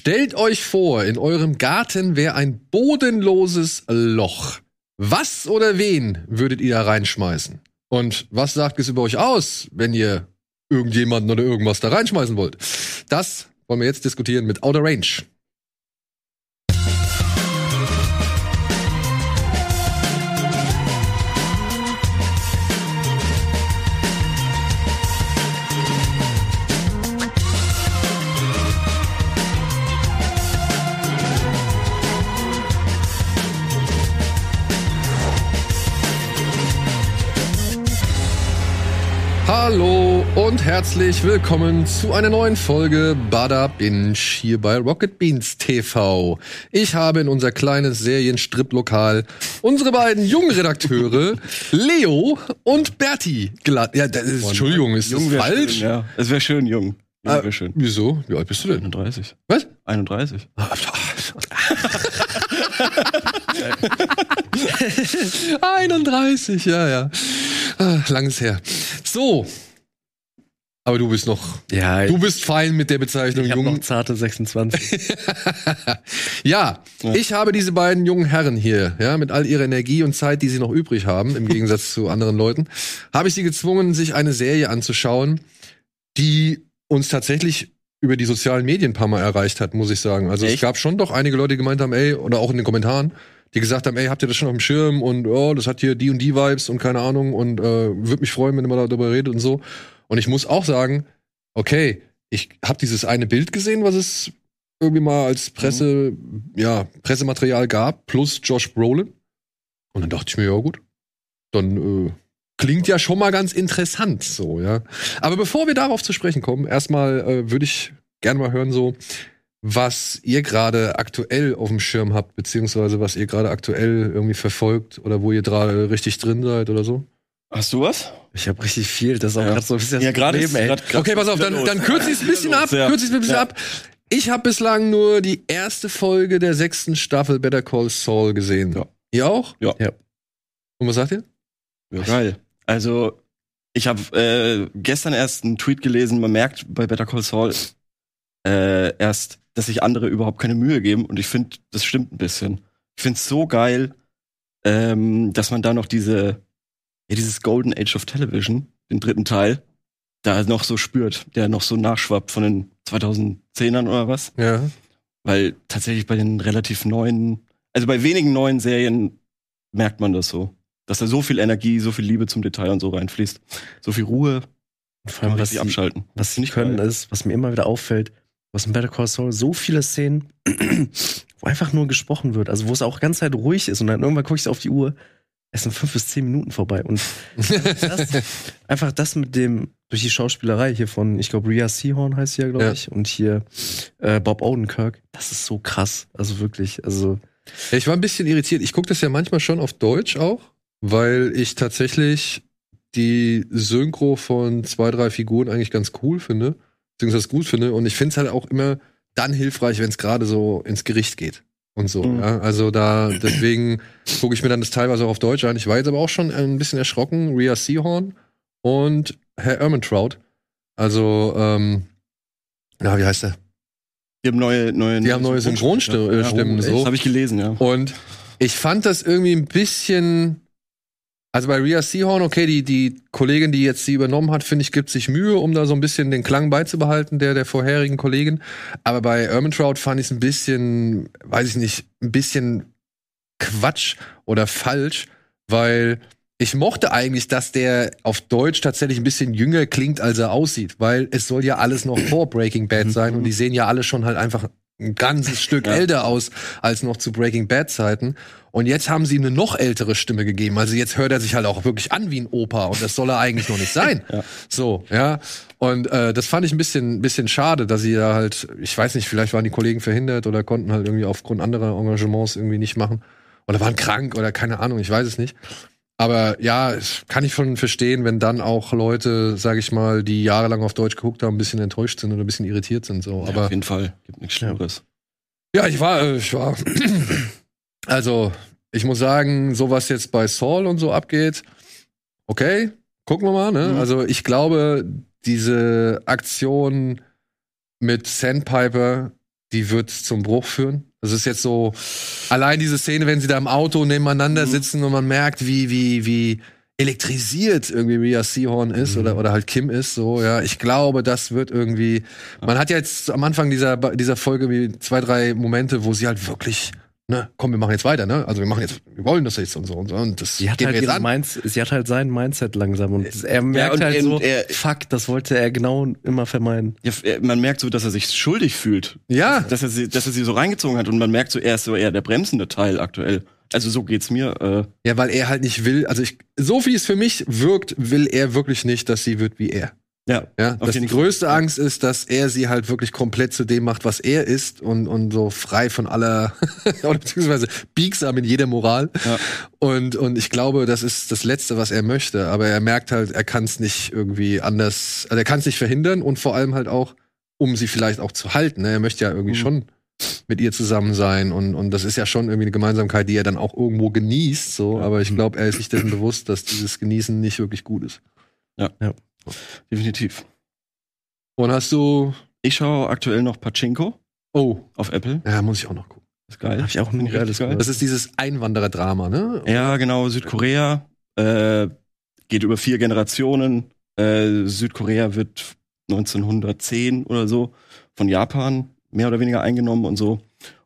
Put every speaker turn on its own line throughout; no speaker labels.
Stellt euch vor, in eurem Garten wäre ein bodenloses Loch. Was oder wen würdet ihr da reinschmeißen? Und was sagt es über euch aus, wenn ihr irgendjemanden oder irgendwas da reinschmeißen wollt? Das wollen wir jetzt diskutieren mit Outer Range. Hallo und herzlich willkommen zu einer neuen Folge Bada Binge hier bei Rocket Beans TV. Ich habe in unser kleines Serienstrip-Lokal unsere beiden jungen Redakteure Leo und Berti geladen. Ja, das ist, Entschuldigung, ist das
Jung wär
falsch?
Schön, ja. Es wäre schön, jung. Jung
Ah,
wär schön.
Wieso? Wie alt bist du denn?
31.
Was?
31.
31, ja, ja. Ah, Langes her. So. Aber du bist noch,
Ja,
du bist fein mit der Bezeichnung
ich
jung.
noch zarte 26.
Ja,
Ja.
ich habe diese beiden jungen Herren hier, ja, mit all ihrer Energie und Zeit, die sie noch übrig haben, im Gegensatz zu anderen Leuten, habe ich sie gezwungen, sich eine Serie anzuschauen, die uns tatsächlich über die sozialen Medien ein paar Mal erreicht hat, muss ich sagen. Also es
Echt?
gab schon doch einige Leute, die gemeint haben, ey, oder auch in den Kommentaren, die gesagt haben, ey, habt ihr das schon auf dem Schirm und oh, das hat hier die und die Vibes und keine Ahnung und äh, würde mich freuen, wenn ihr mal darüber redet und so. Und ich muss auch sagen, okay, ich habe dieses eine Bild gesehen, was es irgendwie mal als Presse, ja, Pressematerial gab, plus Josh Brolin. Und dann dachte ich mir, ja gut, dann äh, klingt ja schon mal ganz interessant so, ja. Aber bevor wir darauf zu sprechen kommen, erstmal äh, würde ich gerne mal hören, so, was ihr gerade aktuell auf dem Schirm habt, beziehungsweise was ihr gerade aktuell irgendwie verfolgt oder wo ihr gerade richtig drin seid oder so.
Hast du was?
Ich habe richtig viel, das ist auch
Ja.
gerade so ein bisschen
Ja,
das
gerade
Problem,
ist
ey.
grad- grad-
Okay, pass auf, dann, dann kürze ich es ein bisschen ab.
Ja.
Kürze ich ein bisschen
Ja.
ab. Ich habe bislang nur die erste Folge der sechsten Staffel Better Call Saul gesehen.
Ja.
Ihr auch?
Ja.
Ja.
Und was sagt ihr?
Ja, geil. Also, ich habe äh, gestern erst einen Tweet gelesen, man merkt bei Better Call Saul äh, erst, dass sich andere überhaupt keine Mühe geben und ich finde, das stimmt ein bisschen. Ich finde es so geil, ähm, dass man da noch diese, ja, dieses Golden Age of Television, den dritten Teil, da noch so spürt, der noch so nachschwappt von den 2010ern oder was.
Ja.
Weil tatsächlich bei den relativ neuen, also bei wenigen neuen Serien merkt man das so. Dass da so viel Energie, so viel Liebe zum Detail und so reinfließt. So viel Ruhe,
Und vor allem, was sie,
abschalten.
was sie
Nicht
können,
geil.
ist, was mir immer wieder auffällt, was in Better Call Saul so viele Szenen, wo einfach nur gesprochen wird, also wo es auch ganz Zeit ruhig ist und dann irgendwann gucke ich auf die Uhr, es sind fünf bis zehn Minuten vorbei und das, einfach das mit dem durch die Schauspielerei hier von, ich glaube Rhea Seahorn heißt sie ja, glaube
Ja.
ich, und hier äh, Bob Odenkirk, das ist so krass, also wirklich, also
Ja, ich war ein bisschen irritiert. Ich gucke das ja manchmal schon auf Deutsch auch, weil ich tatsächlich die Synchro von zwei, drei Figuren eigentlich ganz cool finde, beziehungsweise gut finde. Und ich finde es halt auch immer dann hilfreich, wenn es gerade so ins Gericht geht. Und so,
Mhm.
ja. Also da, deswegen gucke ich mir dann das teilweise auch auf Deutsch an. Ich war jetzt aber auch schon ein bisschen erschrocken. Rhea Seahorn und Herr Ermentrout. Also, ähm, na, wie heißt der?
Die haben neue, neue,
Die haben neue Synchronstimmen,
Ja,
Stimmen,
echt?
so.
Das habe ich gelesen, ja.
Und ich fand das irgendwie ein bisschen. Also bei Rhea Seahorn, okay, die, die Kollegin, die jetzt sie übernommen hat, finde ich, gibt sich Mühe, um da so ein bisschen den Klang beizubehalten, der der vorherigen Kollegin. Aber bei Ermentrout fand ich es ein bisschen, weiß ich nicht, ein bisschen Quatsch oder falsch, weil ich mochte eigentlich, dass der auf Deutsch tatsächlich ein bisschen jünger klingt, als er aussieht, weil es soll ja alles noch vor Breaking Bad sein und die sehen ja alle schon halt einfach ein ganzes Stück
Ja.
älter aus als noch zu Breaking Bad Zeiten. Und jetzt haben sie ihm eine noch ältere Stimme gegeben. Also jetzt hört er sich halt auch wirklich an wie ein Opa und das soll er eigentlich noch nicht sein.
Ja.
So, ja. Und äh, das fand ich ein bisschen, bisschen schade, dass sie da halt, ich weiß nicht, vielleicht waren die Kollegen verhindert oder konnten halt irgendwie aufgrund anderer Engagements irgendwie nicht machen. Oder waren krank oder keine Ahnung, ich weiß es nicht. Aber ja, kann ich schon verstehen, wenn dann auch Leute, sag ich mal, die jahrelang auf Deutsch geguckt haben, ein bisschen enttäuscht sind oder ein bisschen irritiert sind. So.
ja.
Aber
Auf jeden Fall. Gibt nichts Schlimmeres.
ja, ich war, äh, ich war. Also, ich muss sagen, so was jetzt bei Saul und so abgeht, okay, gucken wir mal, ne?
Mhm.
Also, ich glaube, diese Aktion mit Sandpiper die wird zum Bruch führen. Das ist jetzt so, allein diese Szene, wenn sie da im Auto nebeneinander
Mhm.
sitzen und man merkt, wie, wie, wie elektrisiert irgendwie Mia Seahorn ist
Mhm.
oder, oder halt Kim ist, so, ja. Ich glaube, das wird irgendwie, man hat ja jetzt am Anfang dieser, dieser Folge wie zwei, drei Momente, wo sie halt wirklich, ne, komm, wir machen jetzt weiter, ne? Also wir machen jetzt, wir wollen das jetzt und so und so und das
Sie hat,
geht
halt
jetzt.
Minds sie hat halt sein Mindset langsam und er merkt
und-
halt
und
so,
er-
fuck, das wollte er genau immer vermeiden.
Ja, man merkt so, dass er sich schuldig fühlt.
Ja,
Dass er, sie, dass er sie so reingezogen hat und man merkt so, er ist so eher der bremsende Teil aktuell. Also so geht's mir. Äh,
Ja, weil er halt nicht will, also ich, so wie es für mich wirkt, will er wirklich nicht, dass sie wird wie er.
Ja.
Ja, dass die
jeden Fall.
größte Angst ist, dass er sie halt wirklich komplett zu dem macht, was er ist und, und so frei von aller, oder beziehungsweise biegsam in jeder Moral.
Ja.
Und, und ich glaube, das ist das Letzte, was er möchte. Aber er merkt halt, er kann es nicht irgendwie anders, also er kann es nicht verhindern und vor allem halt auch, um sie vielleicht auch zu halten. Ne? Er möchte ja irgendwie
Mhm.
schon mit ihr zusammen sein und, und das ist ja schon irgendwie eine Gemeinsamkeit, die er dann auch irgendwo genießt, so,
Ja.
aber ich glaube, er ist sich dessen bewusst, dass dieses Genießen nicht wirklich gut ist.
Definitiv.
Und hast du,
Ich schaue aktuell noch Pachinko
oh,
auf Apple.
ja, muss ich auch noch gucken.
Ist geil.
Hab ich auch
richtig geil.
gehört.
Das ist dieses Einwandererdrama, ne?
Ja, genau, Südkorea. Äh, geht über vier Generationen. Äh, Südkorea wird 1910 oder so von Japan mehr oder weniger eingenommen und so.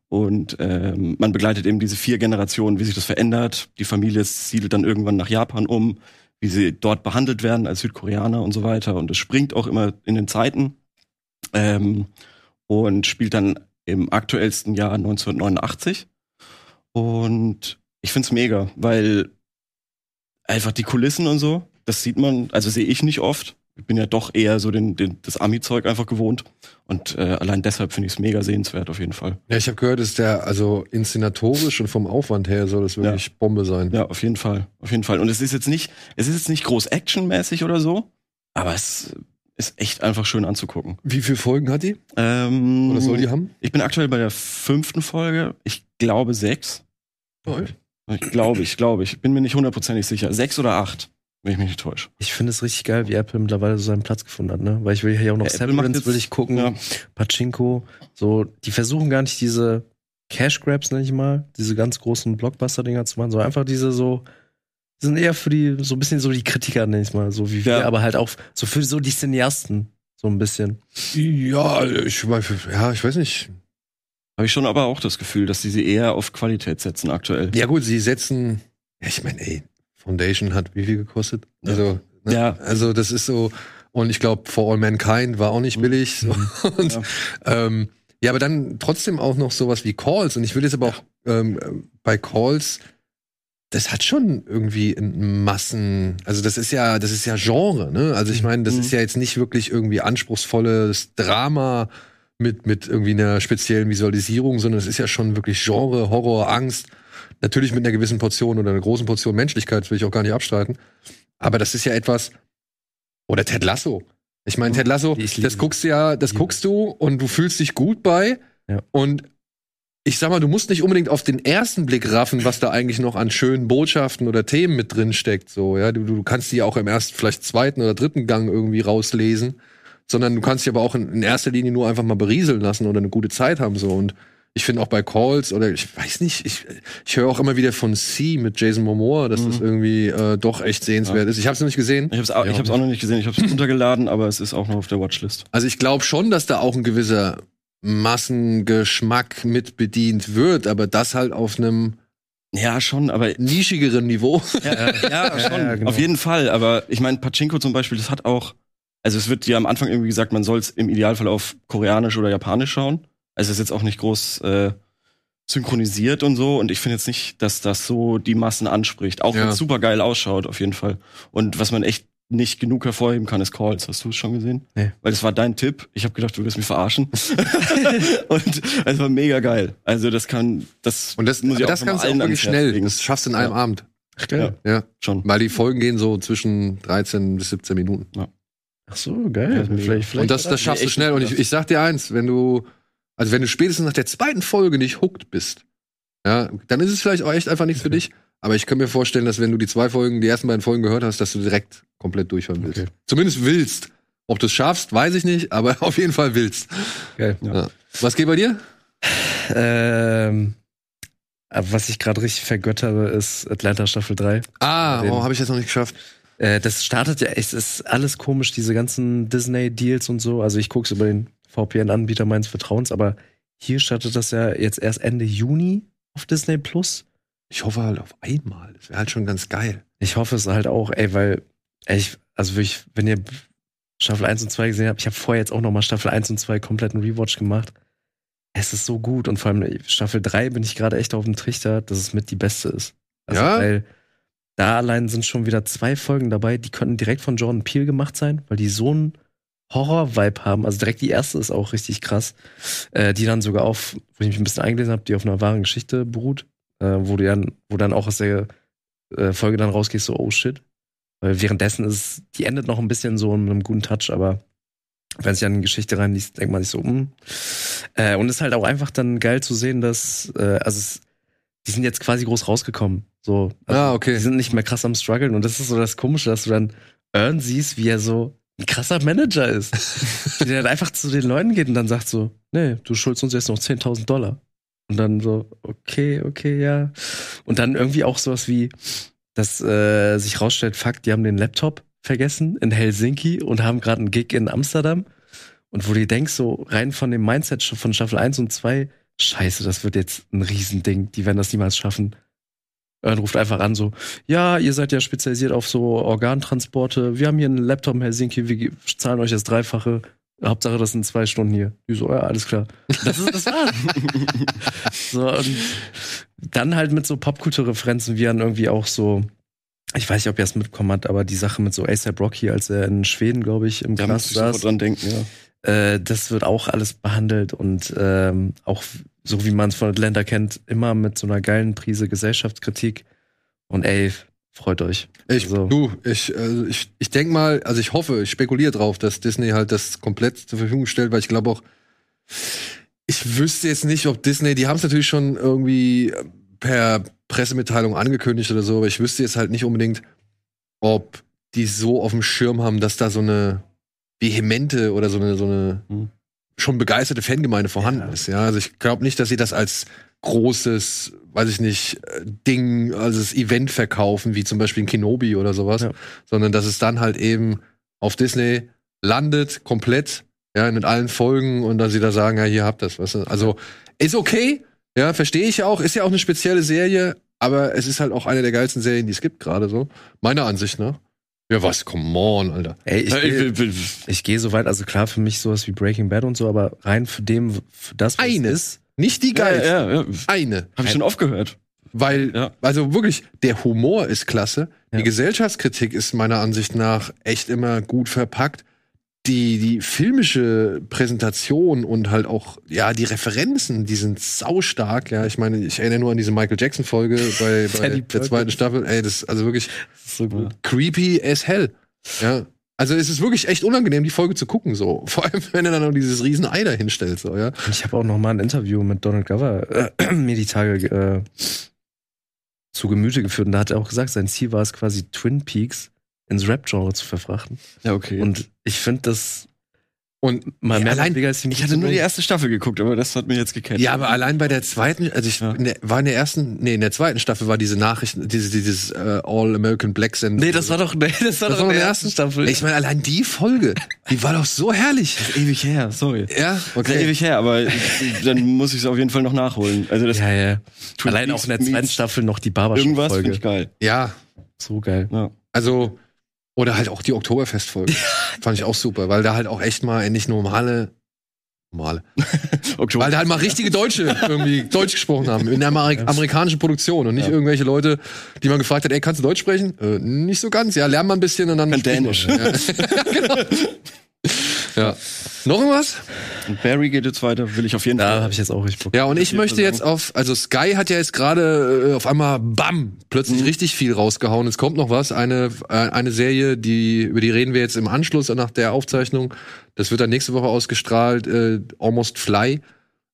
Und ähm, man begleitet eben diese vier Generationen, wie sich das verändert. Die Familie siedelt dann irgendwann nach Japan um, wie sie dort behandelt werden als Südkoreaner und so weiter. Und es springt auch immer in den Zeiten. Ähm, und spielt dann im aktuellsten Jahr 1989. Und ich find's mega, weil einfach die Kulissen und so, das sieht man, also sehe ich nicht oft. Ich bin ja doch eher so den, den, das Ami-Zeug einfach gewohnt. Und äh, allein deshalb finde ich es mega sehenswert auf jeden Fall.
Ja, ich habe gehört, ist der, also inszenatorisch und vom Aufwand her soll das wirklich Bombe sein.
Ja, auf jeden Fall. Auf jeden Fall. Und es ist jetzt nicht, es ist jetzt nicht groß actionmäßig oder so, aber es ist echt einfach schön anzugucken.
Wie viele Folgen hat die?
Ähm,
Oder soll die haben?
Ich bin aktuell bei der fünften Folge. Ich glaube sechs.
Oh,
Ich glaube, ich glaube, ich bin mir nicht hundertprozentig sicher. Sechs oder acht, wenn ich mich nicht täusche.
Ich finde es richtig geil, wie Apple mittlerweile so seinen Platz gefunden hat, ne? Weil ich will hier auch noch
Ja,
Severance will ich gucken,
Ja.
Pachinko, so, die versuchen gar nicht diese Cash Grabs, nenne ich mal, diese ganz großen Blockbuster-Dinger zu machen, sondern einfach diese so, die sind eher für die, so ein bisschen so die Kritiker, nenne ich mal, so wie wir,
Ja.
aber halt auch so für so die Cineasten, so ein bisschen.
Ja, ich, weiß- ja, ich weiß nicht.
Habe ich schon aber auch das Gefühl, dass die sie eher auf Qualität setzen aktuell.
Ja gut, sie setzen, ja, ich meine, ey, Foundation hat wie viel gekostet? Also, ne?
Ja.
also das ist so, und ich glaube, For All Mankind war auch nicht billig. So. Und,
Ja.
ähm, ja, aber dann trotzdem auch noch sowas wie Calls. Und ich will jetzt aber auch ähm, bei Calls, das hat schon irgendwie ein Massen, also das ist ja, das ist ja Genre, ne? Also ich meine, das
Mhm.
ist ja jetzt nicht wirklich irgendwie anspruchsvolles Drama mit, mit irgendwie einer speziellen Visualisierung, sondern es ist ja schon wirklich Genre, Horror, Angst. Natürlich mit einer gewissen Portion oder einer großen Portion Menschlichkeit, das will ich auch gar nicht abstreiten. Aber das ist ja etwas, oder Ted Lasso. Ich meine, Ted Lasso, das guckst du ja, das guckst du und du fühlst dich gut bei.
Ja.
Und ich sag mal, du musst nicht unbedingt auf den ersten Blick raffen, was da eigentlich noch an schönen Botschaften oder Themen mit drin steckt. So, ja, du, du kannst die ja auch im ersten, vielleicht zweiten oder dritten Gang irgendwie rauslesen, sondern du kannst dich aber auch in, in erster Linie nur einfach mal berieseln lassen oder eine gute Zeit haben. So und ich finde auch bei Calls oder ich weiß nicht, ich, ich höre auch immer wieder von C mit Jason Momoa, dass das
Mhm.
irgendwie äh, doch echt sehenswert ist. Ich habe es noch nicht gesehen.
Ich habe es auch,
Ja.
ich hab's auch noch nicht gesehen, ich habe es runtergeladen, aber es ist auch noch auf der Watchlist.
Also ich glaube schon, dass da auch ein gewisser Massengeschmack mit bedient wird, aber das halt auf einem
Ja, schon, aber
nischigeren Niveau.
ja, ja, schon,
Ja, genau.
auf jeden Fall. Aber ich meine, Pachinko zum Beispiel, das hat auch, also es wird ja am Anfang irgendwie gesagt, man soll es im Idealfall auf Koreanisch oder Japanisch schauen. Also es ist jetzt auch nicht groß äh, synchronisiert und so. Und ich finde jetzt nicht, dass das so die Massen anspricht. Auch
Ja.
wenn es super geil ausschaut, auf jeden Fall. Und was man echt nicht genug hervorheben kann, ist Calls. Hast du es schon gesehen?
Nee.
Weil das war dein Tipp. Ich habe gedacht, du willst mich verarschen. und es war mega geil. Also das kann, das
Und das,
muss ich
das
auch
kannst du auch
allen ans
wirklich schnell.
legen.
Das schaffst du in einem
Ja.
Abend.
Ach, geil.
Ja,
schon.
weil die Folgen gehen so zwischen 13 bis 17 Minuten.
Ach so, geil.
Ja,
vielleicht, vielleicht
Und das, das schaffst du schnell. Und ich, ich sag dir eins, wenn du, also wenn du spätestens nach der zweiten Folge nicht hooked bist, ja, dann ist es vielleicht auch echt einfach nichts für dich. Aber ich kann mir vorstellen, dass wenn du die zwei Folgen, die ersten beiden Folgen gehört hast, dass du direkt komplett durchhören willst.
Okay.
Zumindest willst. Ob du es schaffst, weiß ich nicht, aber auf jeden Fall willst.
geil.
Ja. Was geht bei dir?
Ähm, was ich gerade richtig vergöttere, ist Atlanta Staffel 3.
Ah, oh, habe ich jetzt noch nicht geschafft.
Äh, das startet ja, es ist alles komisch, diese ganzen Disney-Deals und so. Also ich gucke es über den VPN-Anbieter meines Vertrauens, aber hier startet das ja jetzt erst Ende Juni auf Disney Plus.
Ich hoffe halt auf einmal. Das wäre halt schon ganz geil.
Ich hoffe es halt auch, ey, weil, ey, ich, also wirklich, wenn ihr Staffel 1 und 2 gesehen habt, ich habe vorher jetzt auch noch mal Staffel 1 und 2 kompletten Rewatch gemacht. Es ist so gut und vor allem Staffel 3 bin ich gerade echt auf dem Trichter, dass es mit die beste ist. Also,
Ja?
weil da allein sind schon wieder zwei Folgen dabei, die könnten direkt von Jordan Peele gemacht sein, weil die so einen Horror-Vibe haben. Also direkt die erste ist auch richtig krass. Äh, die dann sogar auf, wo ich mich ein bisschen eingelesen habe, die auf einer wahren Geschichte beruht, äh, wo du dann, wo dann auch aus der äh, Folge dann rausgehst, so, oh shit. Weil währenddessen ist, die endet noch ein bisschen so mit einem guten Touch, aber wenn sich in die Geschichte reinliest, denkt man sich so, hm. Äh, und es ist halt auch einfach dann geil zu sehen, dass, äh, also es, die sind jetzt quasi groß rausgekommen. So, also
Ah, okay.
Die sind nicht mehr krass am struggeln und das ist so das Komische, dass du dann Earn siehst, wie er so ein krasser Manager ist. der dann einfach zu den Leuten geht und dann sagt so, nee, du schuldest uns jetzt noch 10.000 Dollar. Und dann so, okay, okay, ja. Und dann irgendwie auch sowas wie, dass äh, sich rausstellt, fuck, die haben den Laptop vergessen in Helsinki und haben gerade einen Gig in Amsterdam. Und wo du denkst, so rein von dem Mindset von Staffel 1 und 2, scheiße, das wird jetzt ein Riesending. Die werden das niemals schaffen. Ern ruft einfach an, so, ja, ihr seid ja spezialisiert auf so Organtransporte. Wir haben hier einen Laptop in Helsinki, wir zahlen euch das Dreifache. Hauptsache, das sind zwei Stunden hier. Die so, ja, alles klar. Das ist das war's. so, und dann halt mit so Popkulturreferenzen, wie dann irgendwie auch so, ich weiß nicht, ob ihr es mitbekommen habt, aber die Sache mit so ASAP Rocky, als er in Schweden, glaube ich, im
Da muss
Knast saß,
dran denken, ja.
äh, das wird auch alles behandelt und ähm, auch so wie man es von Atlanta kennt, immer mit so einer geilen Prise Gesellschaftskritik. Und ey, freut euch.
Ich,
Also-
du, ich, also ich, ich denke mal, also ich hoffe, ich spekuliere drauf, dass Disney halt das komplett zur Verfügung stellt, weil ich glaube auch, ich wüsste jetzt nicht, ob Disney, die haben es natürlich schon irgendwie per Pressemitteilung angekündigt oder so, aber ich wüsste jetzt halt nicht unbedingt, ob die so auf dem Schirm haben, dass da so eine vehemente oder so eine, so eine
Hm.
Schon begeisterte Fangemeinde vorhanden
Ja.
ist. Ja, also ich glaube nicht, dass sie das als großes, weiß ich nicht, äh, Ding, also das Event verkaufen, wie zum Beispiel ein Kenobi oder sowas,
Ja.
sondern dass es dann halt eben auf Disney landet, komplett, ja, mit allen Folgen und dass sie da sagen, ja, hier habt das, weißt du? Also, ist okay, ja, verstehe ich auch, ist ja auch eine spezielle Serie, aber es ist halt auch eine der geilsten Serien, die es gibt, gerade so. Meiner Ansicht nach. Ja, was? Come on, Alter.
Ey, ich,
Ich
geh-
will- will-
ich gehe so weit, also klar für mich sowas wie Breaking Bad und so, aber rein für dem, für das, was
Eine.
ist,
Nicht die
ja,
geilste.
ja, ja.
Eine.
Hab ich schon oft gehört.
Weil,
Ja.
also wirklich, der Humor ist klasse.
Ja.
Die Gesellschaftskritik ist meiner Ansicht nach echt immer gut verpackt. Die, die filmische Präsentation und halt auch, ja, die Referenzen, die sind saustark. Ja, ich meine, ich erinnere nur an diese Michael Jackson-Folge bei, bei der
Perkins.
zweiten Staffel. Ey, das ist also wirklich
ist so
creepy as hell. Ja. Also es ist wirklich echt unangenehm, die Folge zu gucken, so. Vor allem, wenn er dann noch dieses riesen Ei da hinstellt, so, ja.
Ich habe auch noch mal ein Interview mit Donald Glover äh, mir die Tage äh, zu Gemüte geführt und da hat er auch gesagt, sein Ziel war es quasi Twin Peaks ins Rap-Genre zu verfrachten.
Ja, okay.
Und ich finde das
Und Ja,
mehr
allein-
die
ich hatte nur die erste Staffel geguckt, aber das hat mir jetzt gecatcht.
Ja, aber allein bei der zweiten, also ich
Ja.
in der, war in der ersten, nee, in der zweiten Staffel war diese Nachrichten, dieses, dieses äh, All-American Black Send.
Nee, das war doch, nee, das war
Das
doch in der ersten Staffel.
Ich meine, allein die Folge, die war doch so herrlich.
ewig her, sorry.
Ja, okay.
ewig her, aber dann muss ich es auf jeden Fall noch nachholen. Also das
ja, ja. Allein auch in der zweiten Staffel noch die
irgendwas finde
Barbershop-Folge.
ich geil.
Ja,
So geil.
Ja.
also, oder halt auch die Oktoberfest-Folge. Fand ich auch super, weil da halt auch echt mal endlich normale, normale,
Oktober.
weil da halt mal richtige Deutsche irgendwie Deutsch gesprochen haben, in der Ameri amerikanischen Produktion und nicht
Ja.
irgendwelche Leute, die man gefragt hat, ey, kannst du Deutsch sprechen? Äh, nicht so ganz, ja, lern mal ein bisschen und dann.
Dänisch.
Ja. genau. Ja. Noch irgendwas?
Und Barry geht jetzt weiter, will ich auf jeden
Da
Fall.
habe ich jetzt auch richtig Bock.
Ja, und ich möchte jetzt auf, also Sky hat ja jetzt gerade äh, auf einmal, bam, plötzlich
Mhm.
richtig viel rausgehauen. Es kommt noch was, eine, äh, eine Serie, die, über die reden wir jetzt im Anschluss nach der Aufzeichnung. Das wird dann nächste Woche ausgestrahlt, äh, Almost Fly.